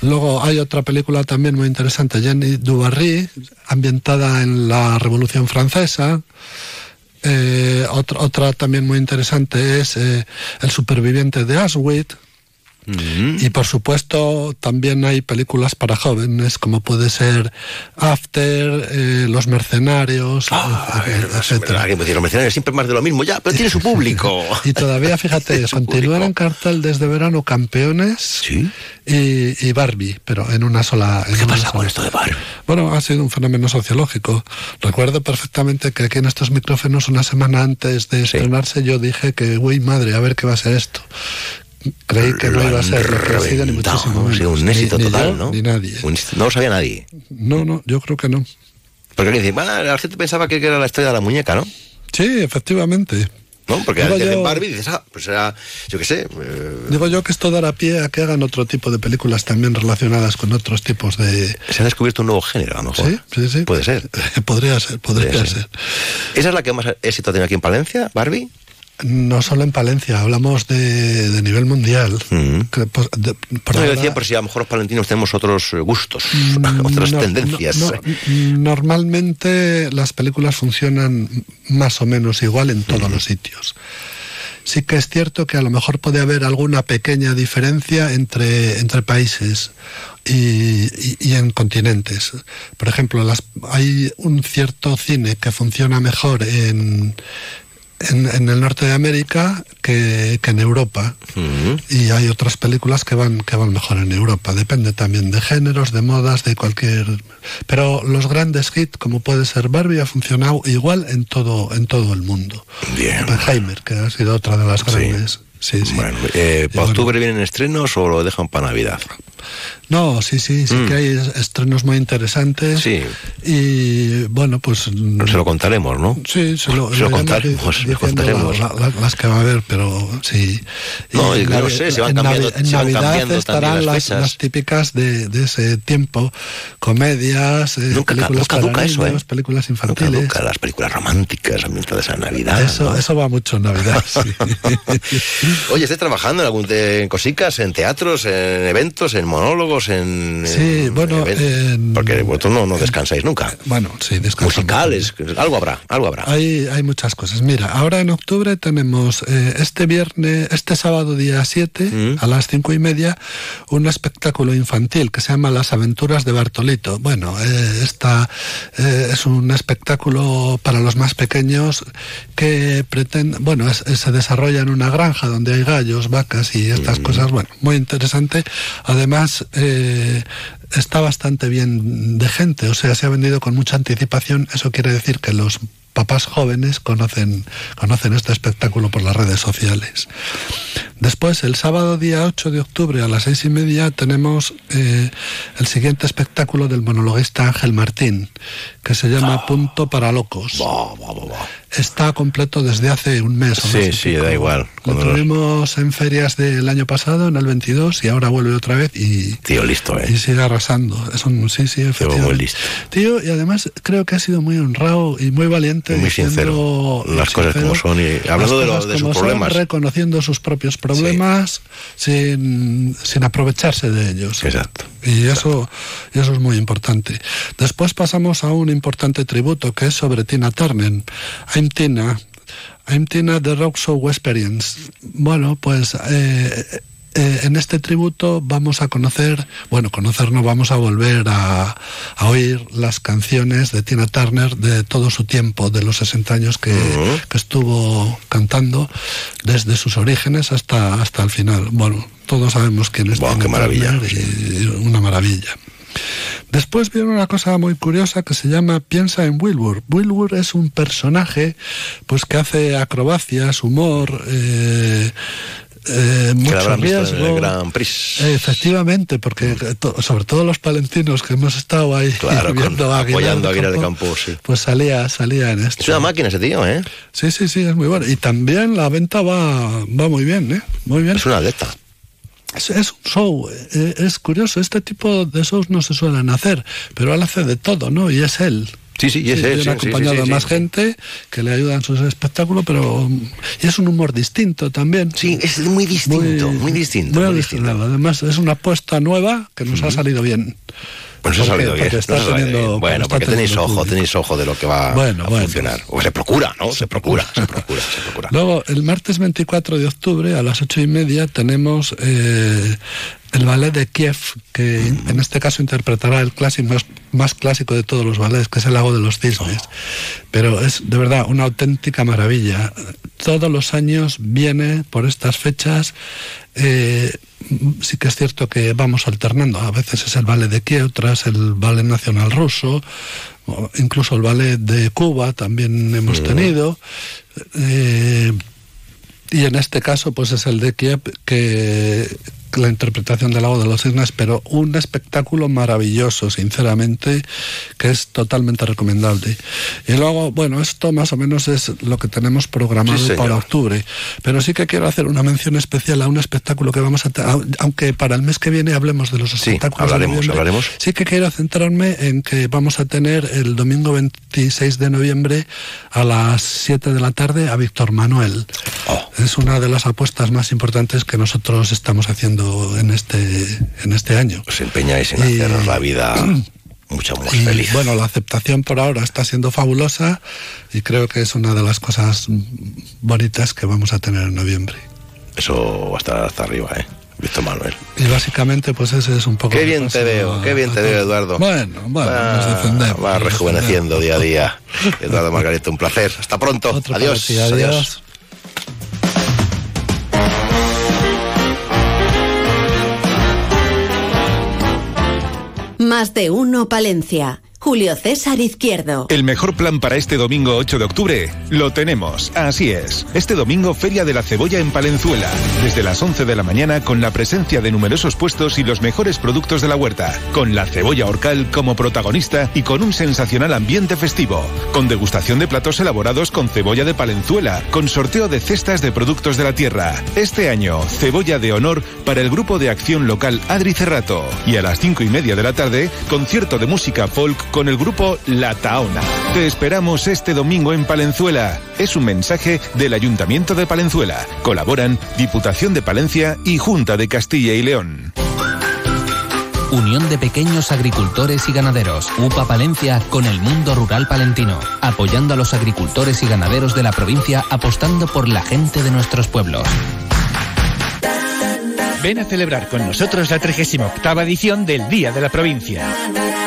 Luego hay otra película también muy interesante, Jenny Dubarry, ambientada en la Revolución Francesa. Eh, otra, otra también muy interesante es eh, El superviviente de Auschwitz. Y por supuesto también hay películas para jóvenes como puede ser After, eh, Los Mercenarios, eh, etcétera. Puede decir, los mercenarios siempre más de lo mismo, ya, pero tiene su público. Y todavía, fíjate, continúan en cartel desde verano Campeones y, y Barbie, pero en una sola. ¿Qué pasa con esto de Barbie? Bueno, ha sido un fenómeno sociológico. Recuerdo perfectamente que aquí en estos micrófonos, una semana antes de estrenarse, yo dije que, uy, madre, a ver qué va a ser esto. Creí que no iba a ser ha sido, ni muchísimo ¿no? Ha menos. un éxito ni total, yo, ¿no? Ni nadie. No lo sabía nadie. No, no, yo creo que no. Porque alguien dice, "Bueno, la gente pensaba que era la historia de la muñeca, ¿no? Sí, efectivamente. ¿No? Porque Digo yo- Barbie dices, ah, pues era, yo qué sé. eh, Digo yo que esto dará pie a que hagan otro tipo de películas también relacionadas con otros tipos de... se ha descubierto un nuevo género, a lo mejor. Sí, sí, sí. Puede ser. podría ser, podría, Podría ser. ¿Esa es la que más éxito tiene aquí en Palencia, Barbie? No solo en Palencia, hablamos de, de nivel mundial. Que, pues, de- por No, yo decía, por si a lo mejor los palentinos tenemos otros eh, gustos, otras Mm, no, tendencias. no, no, normalmente las películas funcionan más o menos igual en todos los sitios. Sí que es cierto que a lo mejor puede haber alguna pequeña diferencia entre, entre países y, y- y en continentes. Por ejemplo, las, hay un cierto cine que funciona mejor en, en, en el norte de América que, que en Europa. Y hay otras películas que van, que van mejor en Europa. Depende también de géneros, de modas, de cualquier. Pero los grandes hits, como puede ser Barbie, ha funcionado igual en todo, en todo el mundo. Bien. Oppenheimer, que ha sido otra de las grandes. Sí, sí. Bueno, eh, ¿para octubre vienen estrenos o lo dejan para Navidad? No, sí, sí, sí Mm. que hay es- estrenos muy interesantes. Sí. Y bueno, pues. Se lo contaremos, ¿no? Sí, se lo, Se lo contaremos, se lo contaremos. la- la- las que va a haber, pero sí. No, Y Navi- sé, se van cambiando- en se van Navidad cambiando estarán las las, típicas de, de ese tiempo: comedias, eh, Nunca, películas nunca eso, niños, ¿eh? películas Nunca infantiles. caduca las películas románticas ambientadas a Navidad. Eso, ¿no? eso va mucho en Navidad. sí. Oye, ¿estás trabajando en algún en cositas, en teatros, en eventos, en monólogos? en... Sí, en- bueno, en- porque vosotros no, no descansáis nunca. Bueno, sí, descansamos. Musicales, algo habrá, algo habrá. Hay, hay muchas cosas. Mira, ahora en octubre tenemos eh, este viernes, este sábado día 7, a las cinco y media, un espectáculo infantil que se llama Las aventuras de Bartolito. Bueno, eh, esta eh, es un espectáculo para los más pequeños que pretende, bueno, es- se desarrolla en una granja donde hay gallos, vacas y estas cosas. Bueno, muy interesante. Además, eh, está bastante bien de gente, o sea, se ha vendido con mucha anticipación. Eso quiere decir que los papás jóvenes conocen, conocen este espectáculo por las redes sociales. Después, el sábado día 8 de octubre a las seis y media tenemos eh, el siguiente espectáculo del monologuista Ángel Martín, que se llama Punto para Locos. Está completo desde hace un mes. o Sí, sí, da igual. Lo los- tuvimos en ferias del año pasado, en el 22, y ahora vuelve otra vez y, Tío, listo, ¿eh? y sigue arrasando. Es un, sí, sí, muy listo. Tío, y además creo que ha sido muy honrado y muy valiente. Muy sincero. Las cosas como son y hablando de, lo- cosas de sus son, problemas. reconociendo sus propios problemas sin, sin aprovecharse de ellos. Exacto. Y eso, y eso es muy importante. Después pasamos a un importante tributo que es sobre Tina Turner. I'm Tina. I'm Tina The Rock Show Experience. Bueno, pues eh, eh, en este tributo vamos a conocer, bueno, conocer no vamos a volver a, a oír las canciones de Tina Turner de todo su tiempo, de los 60 años que, que estuvo cantando, desde sus orígenes hasta, hasta el final. Bueno, todos sabemos quién es Tina qué maravilla, Turner y una maravilla. Después viene una cosa muy curiosa que se llama Piensa en Wilbur. Wilbur es un personaje pues que hace acrobacias, humor, eh, eh, mucho en el. Gran Prix. Efectivamente, porque to- sobre todo los palentinos que hemos estado ahí Claro, con- viendo Aguilar apoyando a de Aguilar de Campo, sí. pues salía, salía en esto. Es una máquina ese tío, ¿eh? Sí, sí, sí, es muy bueno. Y también la venta va, va muy bien, ¿eh? Muy bien. Es una atleta. Es, es un show, eh, es curioso, este tipo de shows no se suelen hacer, pero él hace de todo, ¿no? Y es él. Sí, sí, y es él, sí, sí, acompañado sí, de más gente que le ayuda en sus espectáculos, pero es un humor distinto también. Sí, es muy distinto, muy distinto, muy muy distinto. Además es una apuesta nueva que nos ha salido bien. Pues eso ha salido bien. no se ha salido. Bueno, porque tenéis ojo, tenéis ojo de lo que va Bueno, a bueno. funcionar. O se procura, ¿no? Se procura, se procura, se procura. Luego, el martes 24 de octubre a las ocho y media tenemos eh, el ballet de Kiev, que en este caso interpretará el clásico más, más clásico de todos los ballets, que es el Lago de los Cisnes. Pero es de verdad una auténtica maravilla. Todos los años viene por estas fechas. eh, sí que es cierto que vamos alternando. A veces es el ballet de Kiev, otras el ballet nacional ruso, incluso el ballet de Cuba también hemos tenido. Eh, y en este caso, pues es el de Kiev, que la interpretación del lago de los cisnes, pero un espectáculo maravilloso, sinceramente, que es totalmente recomendable. Y luego, bueno, esto más o menos es lo que tenemos programado Sí, para octubre. Pero sí que quiero hacer una mención especial a un espectáculo que vamos a tener, aunque para el mes que viene hablemos de los espectáculos. de hablaremos, noviembre, hablaremos. Sí que quiero centrarme en que vamos a tener el domingo 26 de noviembre a las 7 de la tarde a Víctor Manuel. Oh. Es una de las apuestas más importantes que nosotros estamos haciendo en este, en este año. Os empeñáis en Y- hacernos la vida mucho más Y, feliz. bueno, la aceptación por ahora está siendo fabulosa y creo que es una de las cosas bonitas que vamos a tener en noviembre. Eso va a estar hasta arriba, ¿eh? Víctor Manuel. Y básicamente, pues ese es un poco. Qué bien te veo, qué bien te veo. Eduardo. Bueno, bueno, Va- nos defendemos. Va rejuveneciendo día a día. Eduardo Margarita, un placer. Hasta pronto. Ti, adiós. adiós. Más de uno Palencia. Julio César Izquierdo. El mejor plan para este domingo 8 de octubre lo tenemos, así es. Este domingo Feria de la Cebolla en Palenzuela, desde las 11 de la mañana con la presencia de numerosos puestos y los mejores productos de la huerta, con la cebolla orcal como protagonista y con un sensacional ambiente festivo, con degustación de platos elaborados con cebolla de Palenzuela, con sorteo de cestas de productos de la tierra. Este año, cebolla de honor para el grupo de acción local Adri Cerrato. Y a las 5 y media de la tarde, concierto de música folk con el grupo La Taona. Te esperamos este domingo en Palenzuela. Es un mensaje del Ayuntamiento de Palenzuela. Colaboran Diputación de Palencia y Junta de Castilla y León. Unión de Pequeños Agricultores y Ganaderos. UPA Palencia con el mundo rural palentino. Apoyando a los agricultores y ganaderos de la provincia, apostando por la gente de nuestros pueblos. Ven a celebrar con nosotros la 38 edición del Día de la Provincia.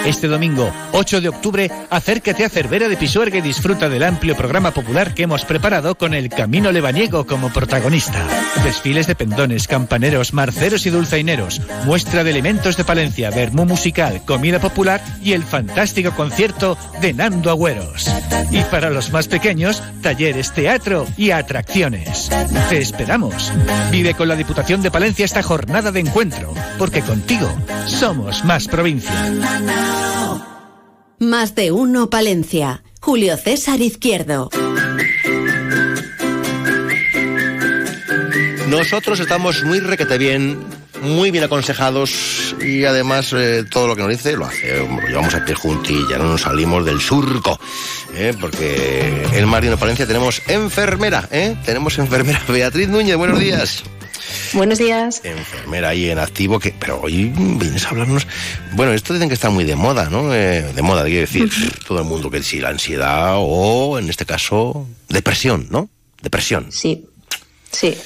Este domingo, 8 de octubre, acércate a Cervera de Pisuerga y disfruta del amplio programa popular que hemos preparado con el Camino Lebaniego como protagonista. Desfiles de pendones, campaneros, marceros y dulzaineros, muestra de elementos de Palencia, vermú musical, comida popular y el fantástico concierto de Nando Agüeros. Y para los más pequeños, talleres, teatro y atracciones. Te esperamos. Vive con la Diputación de Palencia esta jornada de encuentro, porque contigo somos más provincia. Más de uno Palencia. Julio César Izquierdo. Nosotros estamos muy requete bien, muy bien aconsejados y además eh, todo lo que nos dice lo hace. Lo llevamos a pie juntilla, no nos salimos del surco. ¿eh? Porque en Marino Palencia tenemos enfermera, ¿eh? Tenemos enfermera Beatriz Núñez, buenos días. Buenos días. Enfermera ahí en activo, que, pero hoy vienes a hablarnos. Bueno, esto dicen que está muy de moda, ¿no? Eh, de moda, quiero decir, todo el mundo que si la ansiedad o, en este caso, depresión, ¿no? Depresión. Sí. Sí,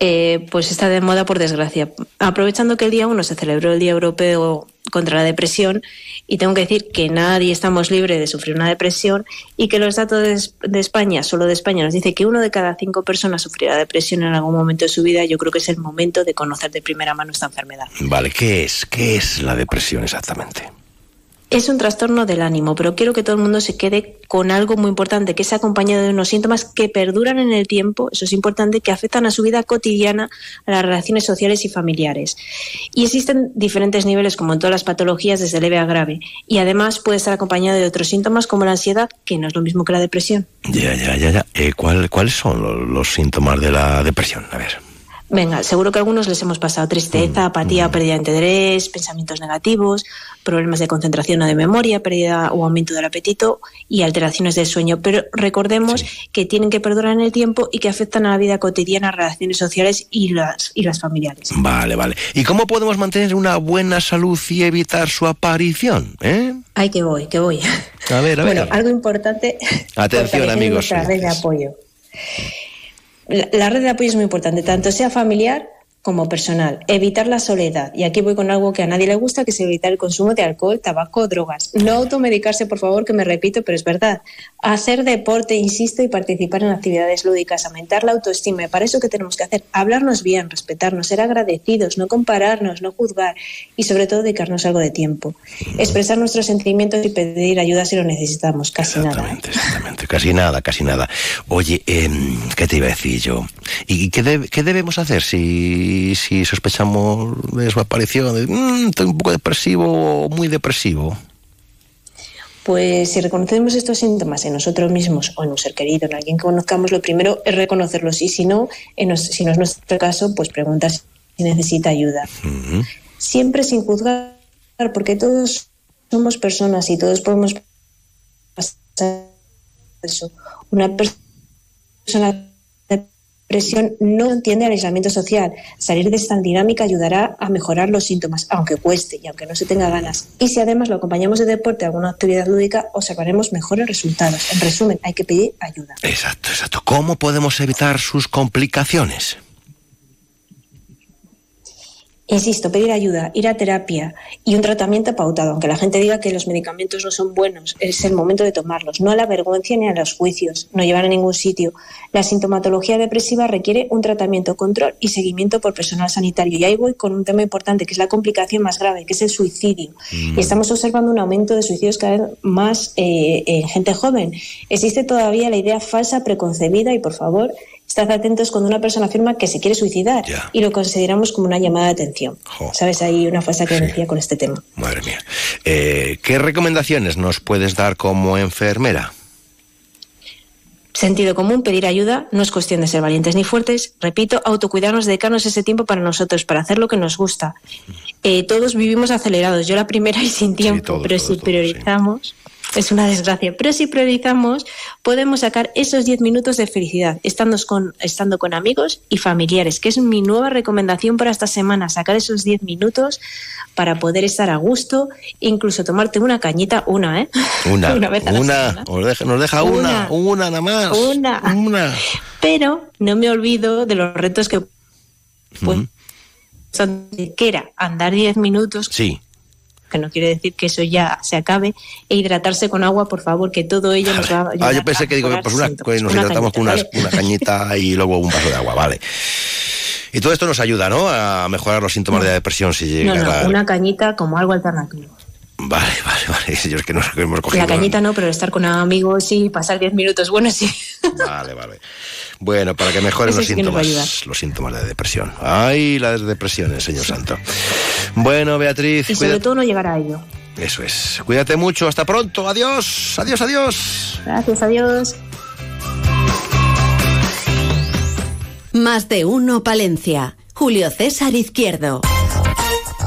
eh, pues está de moda por desgracia. Aprovechando que el día 1 se celebró el Día Europeo contra la Depresión, y tengo que decir que nadie estamos libres de sufrir una depresión y que los datos de, España, solo de España, nos dice que uno de cada cinco personas sufrirá depresión en algún momento de su vida, yo creo que es el momento de conocer de primera mano esta enfermedad. Vale, ¿qué es? ¿Qué es la depresión exactamente? Es un trastorno del ánimo, pero quiero que todo el mundo se quede con algo muy importante, que es acompañado de unos síntomas que perduran en el tiempo, eso es importante, que afectan a su vida cotidiana, a las relaciones sociales y familiares. Y existen diferentes niveles, como en todas las patologías, desde leve a grave. Y además puede estar acompañado de otros síntomas como la ansiedad, que no es lo mismo que la depresión. Ya, ya, ya, ya. Eh, ¿cuál, ¿Cuáles son los, los síntomas de la depresión? A ver. Venga, seguro que a algunos les hemos pasado tristeza, apatía, pérdida de interés, pensamientos negativos, problemas de concentración o de memoria, pérdida o aumento del apetito y alteraciones del sueño. Pero recordemos sí. que tienen que perdurar en el tiempo y que afectan a la vida cotidiana, relaciones sociales y las, y las familiares. Vale, vale. ¿Y cómo podemos mantener una buena salud y evitar su aparición? ¿eh? Ay, que voy, que voy. A ver, a ver. Bueno, algo importante. Atención, amigos. Nuestra red de apoyo la red de apoyo es muy importante, tanto sea familiar como personal. Evitar la soledad. Y aquí voy con algo que a nadie le gusta, que es evitar el consumo de alcohol, tabaco, drogas. No automedicarse, por favor, que me repito, pero es verdad. Hacer deporte, insisto, y participar en actividades lúdicas, aumentar la autoestima. Y para eso, ¿qué tenemos que hacer? Hablarnos bien, respetarnos, ser agradecidos, no compararnos, no juzgar y, sobre todo, dedicarnos algo de tiempo. Expresar nuestros sentimientos y pedir ayuda si lo necesitamos. Casi nada. Exactamente, casi nada, casi nada. Oye, eh, ¿qué te iba a decir yo? ¿Y qué debemos hacer si si sospechamos de su aparición, de, mmm, estoy un poco depresivo o muy depresivo? Pues si reconocemos estos síntomas en nosotros mismos o en un ser querido, en alguien que conozcamos, lo primero es reconocerlos y si no, en nos, si no es nuestro caso, pues preguntar si necesita ayuda. Uh -huh. Siempre sin juzgar, porque todos somos personas y todos podemos pasar eso. Una persona depresión no entiende el aislamiento social. Salir de esta dinámica ayudará a mejorar los síntomas, aunque cueste y aunque no se tenga ganas. Y si además lo acompañamos de deporte o alguna actividad lúdica, observaremos mejores resultados. En resumen, hay que pedir ayuda. Exacto, exacto. ¿Cómo podemos evitar sus complicaciones? Insisto, pedir ayuda, ir a terapia y un tratamiento pautado. Aunque la gente diga que los medicamentos no son buenos, es el momento de tomarlos. No a la vergüenza ni a los juicios, no llevar a ningún sitio. La sintomatología depresiva requiere un tratamiento, control y seguimiento por personal sanitario. Y ahí voy con un tema importante, que es la complicación más grave, que es el suicidio. Mm. Y estamos observando un aumento de suicidios cada vez más eh, en gente joven. Existe todavía la idea falsa, preconcebida y, por favor, Estad atentos cuando una persona afirma que se quiere suicidar ya. y lo consideramos como una llamada de atención. Jo. ¿Sabes? Hay una falsa creencia sí. con este tema. Madre mía. Eh, ¿Qué recomendaciones nos puedes dar como enfermera? Sentido común, pedir ayuda, no es cuestión de ser valientes ni fuertes. Repito, autocuidarnos, dedicarnos ese tiempo para nosotros, para hacer lo que nos gusta. Eh, todos vivimos acelerados, yo la primera y sin tiempo, sí, todo, pero todo, si todo, priorizamos, es una desgracia. Pero si priorizamos, podemos sacar esos 10 minutos de felicidad, estando con, estando con amigos y familiares, que es mi nueva recomendación para esta semana, sacar esos 10 minutos para poder estar a gusto, incluso tomarte una cañita, una, ¿eh? Una, Una vez a la una, nos deja, nos deja una, una, nada más. Una. Una. Pero no me olvido de los retos que pues, Ujú. son de que era andar 10 minutos, Sí. Que no quiere decir que eso ya se acabe, e hidratarse con agua, por favor, que todo ello nos va a ayudar Ah, yo pensé que digo, pues una, que nos Una hidratamos con cañita, unas- ¿vale? una cañita y luego un vaso de agua, vale. Y todo esto nos ayuda, ¿no? A mejorar los síntomas de la depresión si No, llega no, una cañita como algo alternativo. Vale, vale, vale. Yo es que nos hemos cogido. La cañita no, pero estar con amigos y pasar 10 minutos, bueno, sí. Vale, vale. Bueno, para que mejoren Eso los sí síntomas, los síntomas de depresión. Ay, las depresiones, señor santo. Bueno, Beatriz, Y sobre cuida- todo no llegar a ello. eso es. Cuídate mucho, hasta pronto. Adiós, adiós, adiós. Gracias, adiós. Más de uno Palencia. Julio César Izquierdo.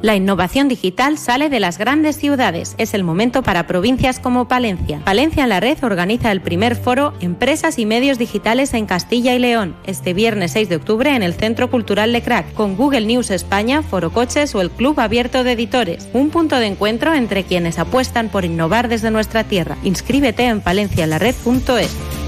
La innovación digital sale de las grandes ciudades. Es el momento para provincias como Palencia. Palencia en la Red organiza el primer foro Empresas y Medios Digitales en Castilla y León, este viernes 6 de octubre en el Centro Cultural de Crack, con Google News España, Foro Coches o el Club Abierto de Editores. Un punto de encuentro entre quienes apuestan por innovar desde nuestra tierra. Inscríbete en palencialared.es.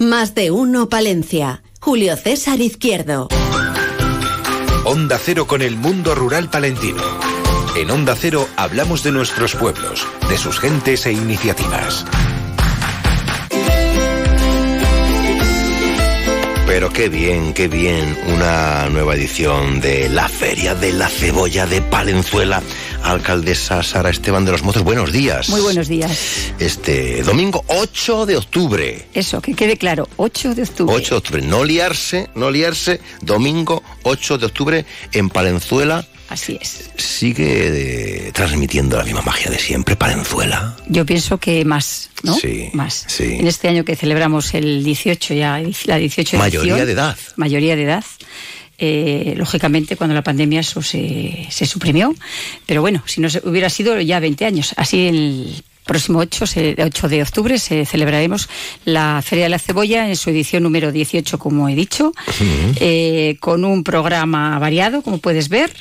Más de uno Palencia. Julio César Izquierdo. Onda Cero con el mundo rural palentino. En Onda Cero hablamos de nuestros pueblos, de sus gentes e iniciativas. Pero qué bien, qué bien, una nueva edición de la Feria de la Cebolla de Palenzuela. Alcaldesa Sara Esteban de los Mozos, buenos días. Muy buenos días. Este domingo 8 de octubre. Eso, que quede claro, 8 de octubre. 8 de octubre, no liarse, no liarse, domingo 8 de octubre en Palenzuela. Así es. Sigue eh, transmitiendo la misma magia de siempre, Palenzuela. Yo pienso que más, ¿no? Sí, Más. sí. En este año que celebramos el 18 ya, la 18 Mayoría edición, de edad. Mayoría de edad. Eh, lógicamente, cuando la pandemia eso se, se suprimió. Pero bueno, si no hubiera sido ya 20 años. Así el próximo 8, se- 8 de octubre se celebraremos la Feria de la Cebolla en su edición número 18, como he dicho, eh, con un programa variado, como puedes ver.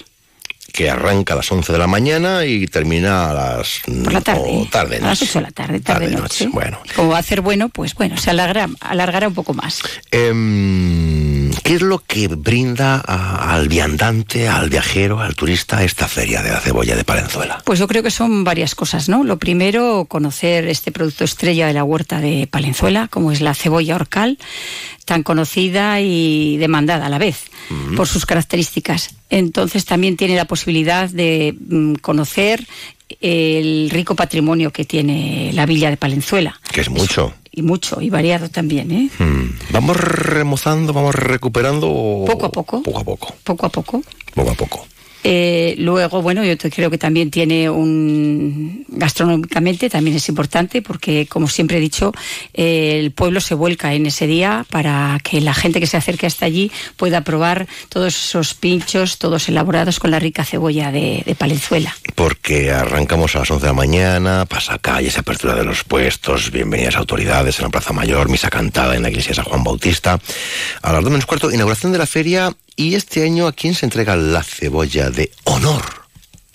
Que arranca a las 11 de la mañana y termina a las. Por la tarde. o tarde, a las noche. 8 de la tarde, tarde, Tarde, noche. noche, bueno. Como va a hacer bueno, pues bueno, se alargará, alargará un poco más. Em, ¿Qué es lo que brinda a- al viandante, al viajero, al turista esta feria de la cebolla de Palenzuela? Pues yo creo que son varias cosas, ¿no? Lo primero, conocer este producto estrella de la huerta de Palenzuela, como es la cebolla orcal, tan conocida y demandada a la vez por sus características. Entonces también tiene la posibilidad de mm, conocer el rico patrimonio que tiene la villa de Palenzuela. Que es mucho. Y mucho, y variado también, ¿eh? Mm. ¿Vamos remozando, vamos recuperando? Poco a poco. Poco a poco. Poco a poco. Poco a poco. Eh, luego, bueno, yo creo que también tiene un gastronómicamente también es importante porque, como siempre he dicho, eh, el pueblo se vuelca en ese día para que la gente que se acerque hasta allí pueda probar todos esos pinchos, todos elaborados con la rica cebolla de, de Palenzuela. Porque arrancamos a las 11 de la mañana, pasacalles, apertura de los puestos, bienvenidas autoridades en la Plaza Mayor, misa cantada en la iglesia de San Juan Bautista. A las 2 menos cuarto, inauguración de la feria. Y este año, ¿a quién se entrega la cebolla de honor?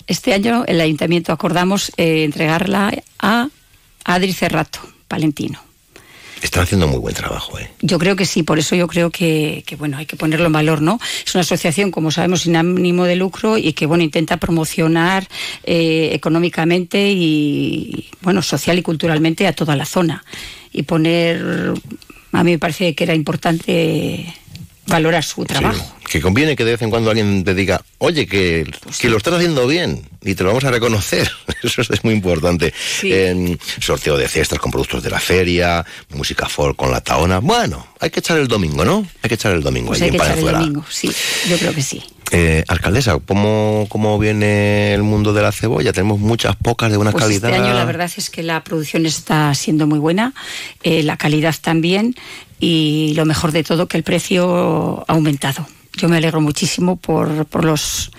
Este año el ayuntamiento acordamos eh, entregarla a Adri Cerrato, palentino. Están haciendo muy buen trabajo, ¿eh? Yo creo que sí, por eso yo creo que, que, bueno, hay que ponerlo en valor, ¿no? Es una asociación, como sabemos, sin ánimo de lucro y que, bueno, intenta promocionar eh, económicamente y, bueno, social y culturalmente a toda la zona. Y poner, a mí me parece que era importante valorar su trabajo. Sí, que conviene que de vez en cuando alguien te diga, oye, que, Pues que lo estás haciendo bien y te lo vamos a reconocer. Eso es muy importante. Sí. Sorteo de cestas con productos de la feria, música folk con la taona. Bueno, hay que echar el domingo, ¿no? Hay que echar el domingo Pues allí hay que en echar el domingo, sí, yo creo que sí. Eh, alcaldesa, ¿cómo, ¿cómo viene el mundo de la cebolla? Tenemos muchas pocas de buena Pues calidad. Este año la verdad es que la producción está siendo muy buena, eh, la calidad también y lo mejor de todo que el precio ha aumentado. Yo me alegro muchísimo por, por los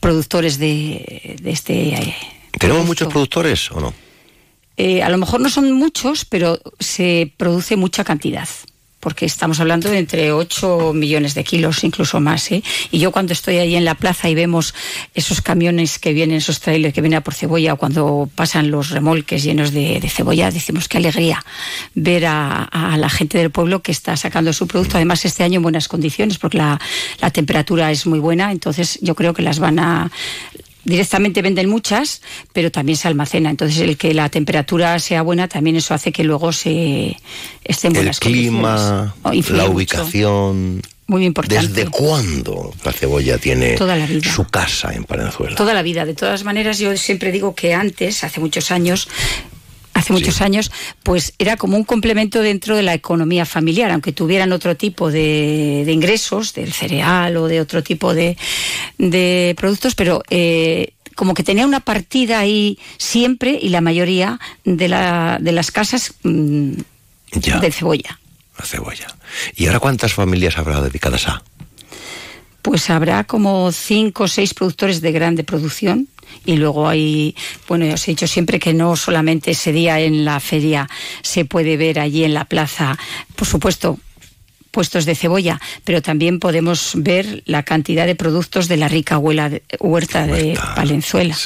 productores de, de este. eh, ¿Tenemos muchos productores o no? eh, a lo mejor no son muchos, pero se produce mucha cantidad. Porque estamos hablando de entre 8 millones de kilos, incluso más. ¿eh? Y yo cuando estoy ahí en la plaza y vemos esos camiones que vienen, esos trailers que vienen a por cebolla, o cuando pasan los remolques llenos de, cebolla, decimos qué alegría ver a, la gente del pueblo que está sacando su producto. Además, este año en buenas condiciones, porque la temperatura es muy buena. Entonces, yo creo que las van a directamente venden muchas, pero también se almacena. Entonces, el que la temperatura sea buena, también eso hace que luego se esté en El buenas clima. Oh, la mucho. ubicación. Muy importante. ¿Desde cuándo la cebolla tiene Toda la vida. su casa en Palenzuela? Toda la vida. De todas maneras, yo siempre digo que antes, hace muchos años, hace muchos años, pues era como un complemento dentro de la economía familiar, aunque tuvieran otro tipo de, de ingresos, del cereal o de otro tipo de, de productos, pero eh, como que tenía una partida ahí siempre y la mayoría de, la, de las casas mm, Ya. de cebolla. La cebolla. ¿Y ahora cuántas familias habrá dedicadas a? Pues habrá como cinco o seis productores de grande producción y luego hay, bueno, ya os he dicho siempre que no solamente ese día en la feria se puede ver allí en la plaza, por supuesto, puestos de cebolla, pero también podemos ver la cantidad de productos de la rica huela de- huerta de Palenzuela.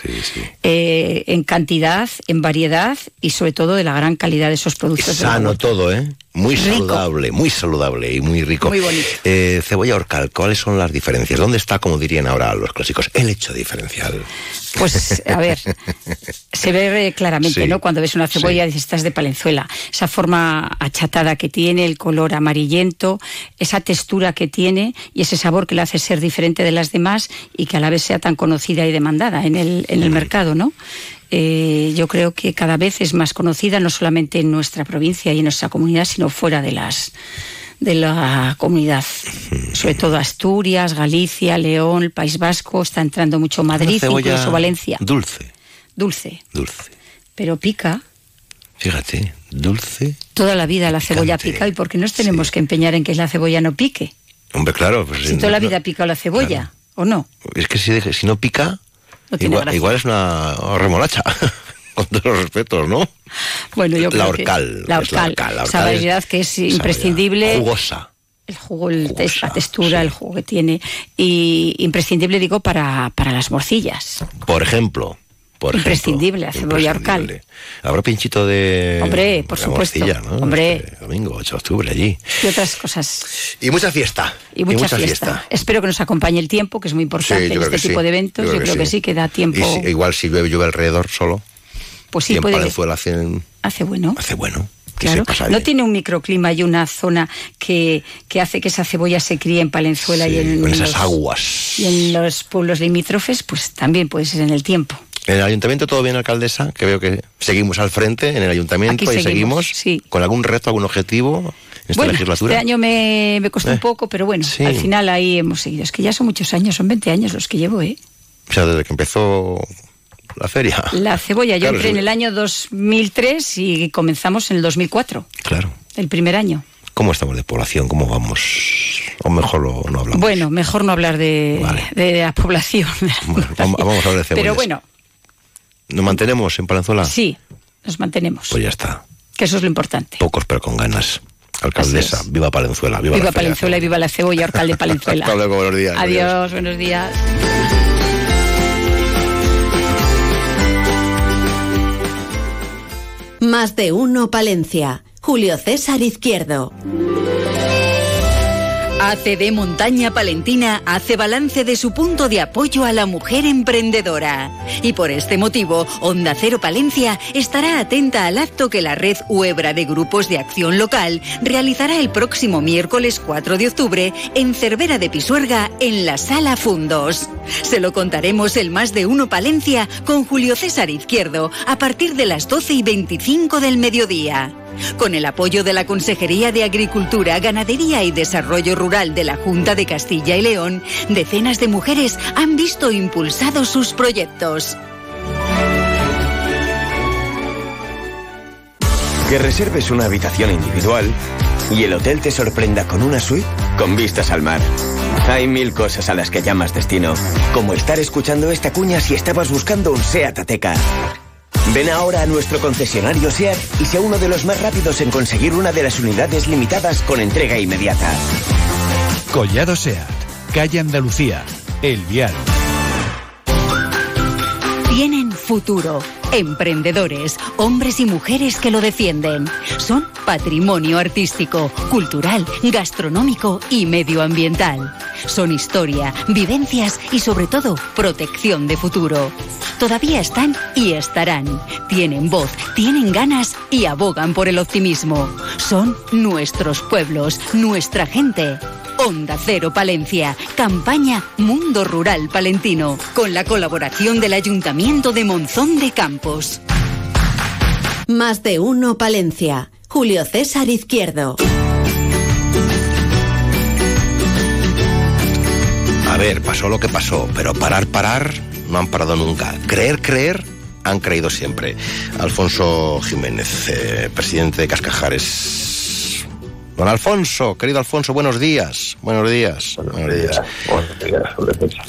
Eh, en cantidad, en variedad y sobre todo de la gran calidad de esos productos. de la Sano todo, ¿eh? Muy Rico. saludable, muy saludable y muy rico. Muy bonito. Eh, cebolla orcal, ¿cuáles son las diferencias? ¿Dónde está, como dirían ahora los clásicos, el hecho diferencial? Pues, a ver, se ve claramente, Sí, ¿no? Cuando ves una cebolla sí. dices, estás de Palenzuela. Esa forma achatada que tiene, el color amarillento, esa textura que tiene y ese sabor que la hace ser diferente de las demás y que a la vez sea tan conocida y demandada en el, en el mercado, ¿no? Eh, yo creo que cada vez es más conocida, no solamente en nuestra provincia y en nuestra comunidad, sino fuera de las de la comunidad, sobre todo Asturias, Galicia, León, el País Vasco, está entrando mucho Madrid, incluso Valencia. Dulce, Dulce, dulce. pero pica. Fíjate, dulce. Toda la vida la cebolla pica y por qué nos tenemos que empeñar en que la cebolla no pique. Hombre, claro. Pues, Si toda la vida pica la cebolla, ¿o no? Es que si, si no pica, No tiene igual, gracia. igual es una remolacha. Con todos los respetos, ¿no? Bueno, yo La creo que- horcal, la la esa es- variedad que es imprescindible. Jugosa. El jugo, el la textura, el jugo que tiene. Y imprescindible, digo, para, para las morcillas. Por ejemplo. Por ejemplo, imprescindible, la cebolla horcal. Habrá pinchito de. Hombre, por de supuesto. morcilla, ¿no? Hombre. Este domingo, 8 de octubre, allí. Y otras cosas. Y mucha fiesta. Y mucha, fiesta. Espero que nos acompañe el tiempo, que es muy importante Sí, yo en creo este que tipo sí. de eventos. Yo, creo, que, sí. que da tiempo. Y si- igual si llueve, llueve alrededor solo. pues y sí, en puede. Palenzuela hacen, Hace bueno. hace bueno. Y Claro, no tiene un microclima y una zona que, que hace que esa cebolla se críe en Palenzuela y en, con esas los, aguas. y en los pueblos limítrofes, pues también puede ser en el tiempo. En el ayuntamiento todo bien, alcaldesa, que veo que seguimos al frente en el ayuntamiento Aquí y seguimos, seguimos, con algún reto, algún objetivo en esta bueno, legislatura. este año me, me costó Eh, un poco, pero bueno, sí. al final ahí hemos seguido. Es que ya son muchos años, son 20 años los que llevo, ¿eh? O sea, desde que empezó la feria. La cebolla, yo entré sí. en el año 2003 y comenzamos en el 2004, Claro. el primer año. ¿Cómo estamos de población? ¿Cómo vamos? O mejor lo, no hablamos. Bueno, mejor no hablar de, de la población. Bueno, vamos a hablar de cebollas. Pero bueno, ¿Nos mantenemos en Palenzuela? sí, nos mantenemos, Pues ya está. que eso es lo importante. Pocos pero con ganas. Alcaldesa, viva Palenzuela, viva, Viva. Palenzuela y viva la cebolla, alcalde de Palenzuela. Hasta luego, buenos días. Adiós, buenos días. Más de uno Palencia. Julio César Izquierdo. ACD Montaña Palentina hace balance de su punto de apoyo a la mujer emprendedora. Y por este motivo, Onda Cero Palencia estará atenta al acto que la red Huebra de Grupos de Acción Local realizará el próximo miércoles 4 de octubre en Cervera de Pisuerga en la Sala Fundos. Se lo contaremos el más de uno Palencia con Julio César Izquierdo a partir de las 12 y 25 del mediodía. Con el apoyo de la Consejería de Agricultura, Ganadería y Desarrollo Rural de la Junta de Castilla y León, decenas de mujeres han visto impulsados sus proyectos. Que reserves una habitación individual y el hotel te sorprenda con una suite con vistas al mar. Hay mil cosas a las que llamas destino, como estar escuchando esta cuña si estabas buscando un SEAT Ateca. Ven ahora a nuestro concesionario SEAT y sea uno de los más rápidos en conseguir una de las unidades limitadas con entrega inmediata. Collado SEAT, calle Andalucía, El Vial. Futuro. Emprendedores, hombres y mujeres que lo defienden. Son patrimonio artístico, cultural, gastronómico y medioambiental. Son historia, vivencias y sobre todo protección de futuro. Todavía están y estarán. Tienen voz, tienen ganas y abogan por el optimismo. Son nuestros pueblos, nuestra gente. Onda Cero Palencia, campaña Mundo Rural Palentino, con la colaboración del Ayuntamiento de Monzón de Campos. Más de uno Palencia. Julio César Izquierdo. A ver, pasó lo que pasó, pero parar, parar, no han parado nunca. Creer, creer, han creído siempre. Alfonso Jiménez, eh, presidente de Cascajares. Don Alfonso, querido Alfonso, buenos días. Buenos días. Buenos días.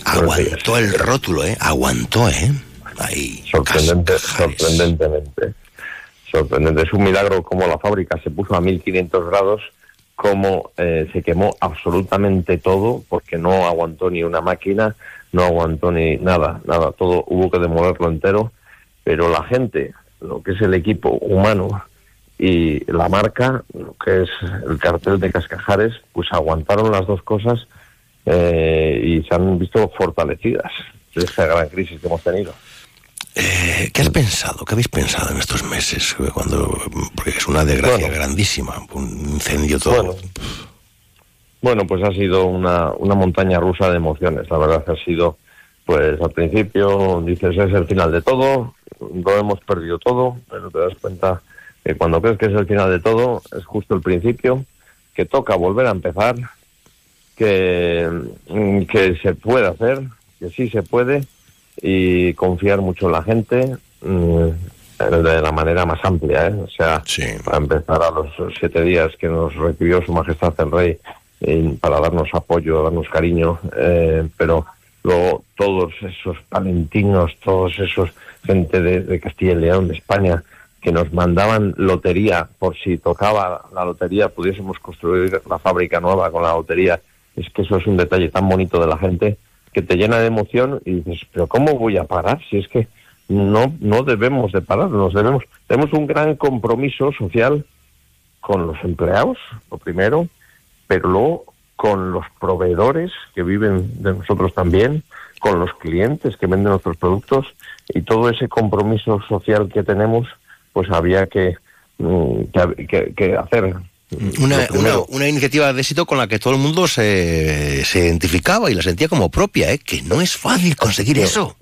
Aguantó el rótulo, ¿eh? Aguantó, ¿eh? Ahí. Sorprendente, sorprendentemente. Sorprendente. Es un milagro como la fábrica se puso a 1500 grados, como eh, se quemó absolutamente todo, porque no aguantó ni una máquina, no aguantó ni nada, nada. Todo hubo que demolerlo entero. Pero la gente, lo que es el equipo humano y la marca, lo que es el cartel de Cascajares, pues aguantaron las dos cosas eh, y se han visto fortalecidas de esta gran crisis que hemos tenido. Eh, ¿Qué has pensado? ¿Qué habéis pensado en estos meses? Cuando, porque es una desgracia grandísima, un incendio todo. Bueno, bueno, pues ha sido una, una montaña rusa de emociones. La verdad que ha sido, pues al principio dices es el final de todo, lo hemos perdido todo, pero te das cuenta que cuando crees que es el final de todo es justo el principio, que toca volver a empezar, que, mm, que se puede hacer, que sí se puede y confiar mucho en la gente mm, de la manera más amplia, ¿eh? o sea, para empezar a los siete días que nos recibió Su Majestad el Rey y para darnos apoyo, darnos cariño, eh, pero luego todos esos palentinos, todos esos gente de, de Castilla y León, de España, que nos mandaban lotería por si tocaba la lotería, pudiésemos construir la fábrica nueva con la lotería. Es que eso es un detalle tan bonito de la gente que te llena de emoción y dices, pero ¿cómo voy a parar? Si es que no, no debemos de parar, nos debemos, tenemos un gran compromiso social con los empleados, lo primero, pero luego con los proveedores que viven de nosotros también, con los clientes que venden nuestros productos y todo ese compromiso social que tenemos, pues había que, mm, que, que- que hacer. Una, una- una iniciativa de éxito con la que todo el mundo se, se identificaba y la sentía como propia, ¿eh? que no es fácil conseguir No. eso.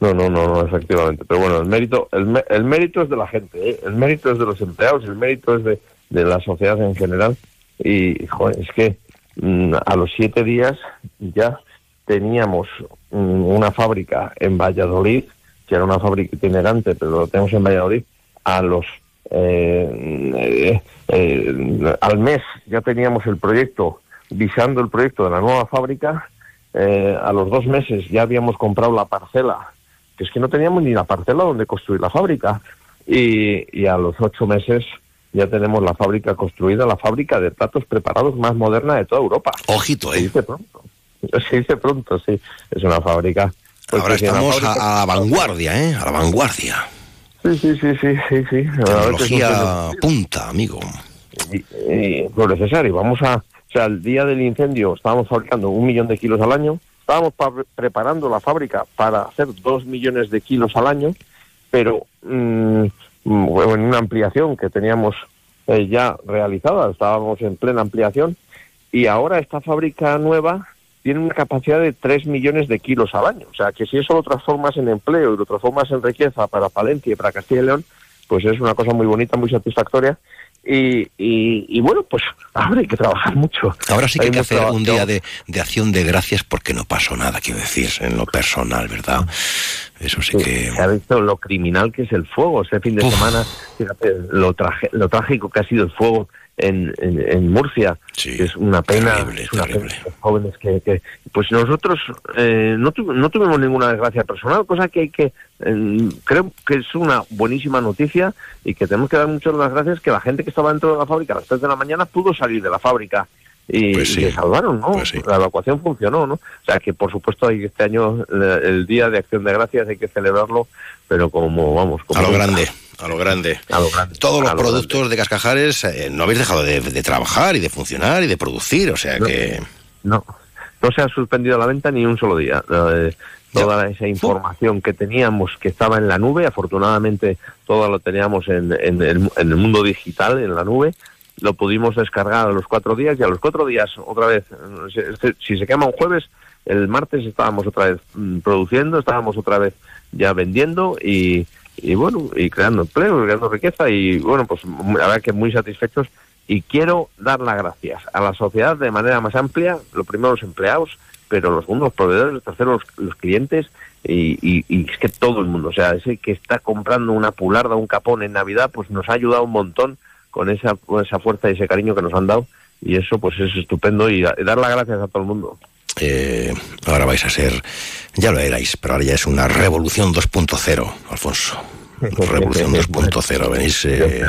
No, no, no, no, efectivamente. Pero bueno, el mérito, el, el mérito es de la gente, ¿eh? el mérito es de los empleados, el mérito es de, de la sociedad en general. Y, joder, es que mm, a los siete días ya teníamos mm, una fábrica en Valladolid, que era una fábrica itinerante, pero lo tenemos en Valladolid, a los eh, eh, eh, al mes ya teníamos el proyecto, visando el proyecto de la nueva fábrica, eh, a los dos meses ya habíamos comprado la parcela, que es que no teníamos ni la parcela donde construir la fábrica, y, y a los ocho meses ya tenemos la fábrica construida, la fábrica de platos preparados más moderna de toda Europa. Ojito, Se dice pronto, se dice pronto, sí, es una fábrica. Ahora estamos a, a la vanguardia, ¿eh? A la vanguardia. Sí, sí, sí, sí, sí. sí. Tecnología punta, amigo. Y, y, lo necesario. Vamos a, o sea, el día del incendio estábamos fabricando un millón de kilos al año. Estábamos preparando la fábrica para hacer dos millones de kilos al año, pero mm, en una ampliación que teníamos eh, ya realizada, estábamos en plena ampliación, y ahora esta fábrica nueva tiene una capacidad de 3 millones de kilos al año. O sea, que si eso lo transformas en empleo y lo transformas en riqueza para Palencia y para Castilla y León, pues es una cosa muy bonita, muy satisfactoria. Y, y, bueno, pues ahora hay que trabajar mucho. Ahora sí que hay, que hacer un día de, de, acción de gracias porque no pasó nada, quiero decir, en lo personal, ¿verdad? Eso sí, que... Se ha visto lo criminal que es el fuego. Este fin de semana, fíjate, lo, lo trágico que ha sido el fuego en, en, Murcia. es una pena, es una pena los jóvenes que, que, Pues nosotros eh, no, no tuvimos ninguna desgracia personal, cosa que hay que... creo que es una buenísima noticia y que tenemos que dar muchas las gracias que la gente que estaba dentro de la fábrica a las 3 de la mañana pudo salir de la fábrica y, pues se salvaron, ¿no? Pues la evacuación funcionó, ¿no? O sea que por supuesto hay este año el Día de Acción de Gracias hay que celebrarlo, pero como vamos, como a lo grande. A lo grande. Todos los productos de Cascajares eh, no habéis dejado de, trabajar y de funcionar y de producir, o sea que... No, no se ha suspendido la venta ni un solo día. Eh, toda esa información que teníamos que estaba en la nube, afortunadamente todo lo teníamos en, en, el mundo digital, en la nube, lo pudimos descargar a los cuatro días y a los cuatro días otra vez, si se quema un jueves, el martes estábamos otra vez mm, produciendo, estábamos otra vez ya vendiendo y, y bueno, y creando empleo, creando riqueza y bueno, pues la verdad que muy satisfechos y quiero dar las gracias a la sociedad de manera más amplia, lo primero los empleados, pero los segundos los proveedores, los terceros los, clientes y, y, es que todo el mundo, o sea, ese que está comprando una pularda, un capón en Navidad, pues nos ha ayudado un montón con esa, con esa fuerza y ese cariño que nos han dado y eso pues es estupendo y dar las gracias a todo el mundo. Eh, ahora vais a ser, ya lo erais, pero ahora ya es una revolución 2.0, Alfonso. Revolución 2.0, venís eh,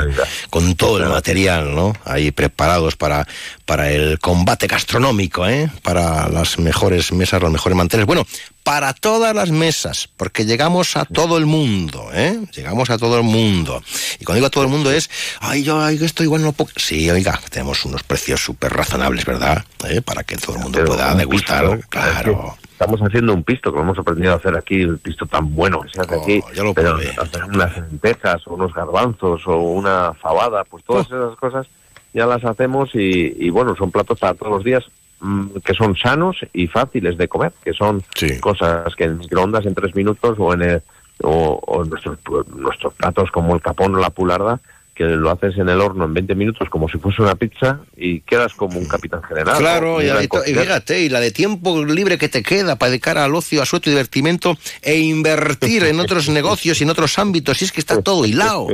con todo el material, ¿no? Ahí preparados para, para el combate gastronómico, ¿eh? Para las mejores mesas, los mejores manteles. Bueno, para todas las mesas, porque llegamos a todo el mundo, ¿eh? Llegamos a todo el mundo. Y cuando digo a todo el mundo es, ay, yo ay, esto igual no puedo... Sí, oiga, tenemos unos precios súper razonables, ¿verdad? ¿Eh? Para que todo el mundo pueda degustar, claro estamos haciendo un pisto, que hemos aprendido a hacer aquí, el pisto tan bueno que se hace aquí, oh, pero hacer unas lentejas o unos garbanzos o una fabada, pues todas oh. esas cosas ya las hacemos y, bueno, son platos para todos los días mm, que son sanos y fáciles de comer, que son cosas que en microondas en tres minutos o en el, o, nuestros, nuestros platos como el capón o la pularda, que lo haces en el horno en 20 minutos como si fuese una pizza y quedas como un capitán general. Claro, y, fíjate, y la de tiempo libre que te queda para dedicar al ocio, a sueto y divertimento e invertir en otros negocios y en otros ámbitos, y es que está todo hilado.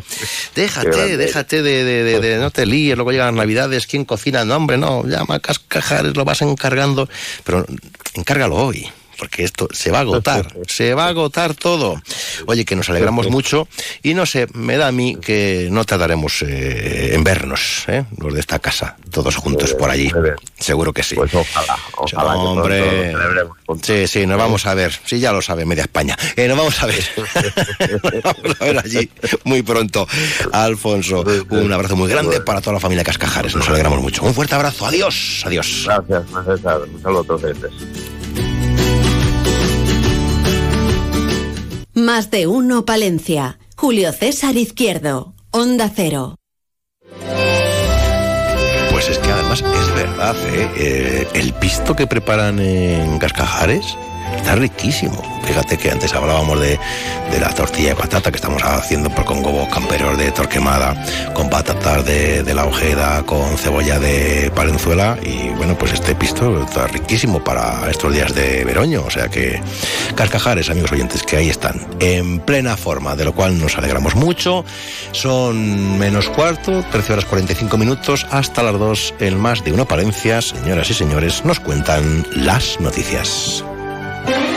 Déjate, déjate de, de, de, no te líes, luego llegan las navidades, ¿quién cocina? No, hombre, no, llama a cascajares, lo vas encargando, pero encárgalo hoy porque esto se va a agotar, se va a agotar todo. Oye, que nos alegramos mucho y no sé, me da a mí que no tardaremos eh, en vernos, ¿eh? los de esta casa, todos juntos por allí. Seguro que sí. Pues ojalá, ojalá. hombre, sí, sí, nos vamos a ver. Sí, ya lo sabe media España. Eh, nos vamos a ver. nos vamos a ver allí muy pronto. Alfonso, un abrazo muy grande para toda la familia Cascajares. Nos alegramos mucho. Un fuerte abrazo. Adiós. Adiós. Gracias, César. Un saludo a todos. Más de uno Palencia. Julio César Izquierdo. Onda Cero. Pues es que además es verdad, ¿eh? Eh, el pisto que preparan en Cascajares está riquísimo. Fíjate que antes hablábamos de, la tortilla de patata que estamos haciendo por con huevos camperos de torquemada, con patatas de, la ojeda, con cebolla de palenzuela y bueno, pues este pisto está riquísimo para estos días de veroño. O sea que Cascajares, amigos oyentes, que ahí están, en plena forma, de lo cual nos alegramos mucho. Son menos cuarto, 13 horas 45 minutos, hasta las 2 en más de una Palencia. Señoras y señores, nos cuentan las noticias. Thank you.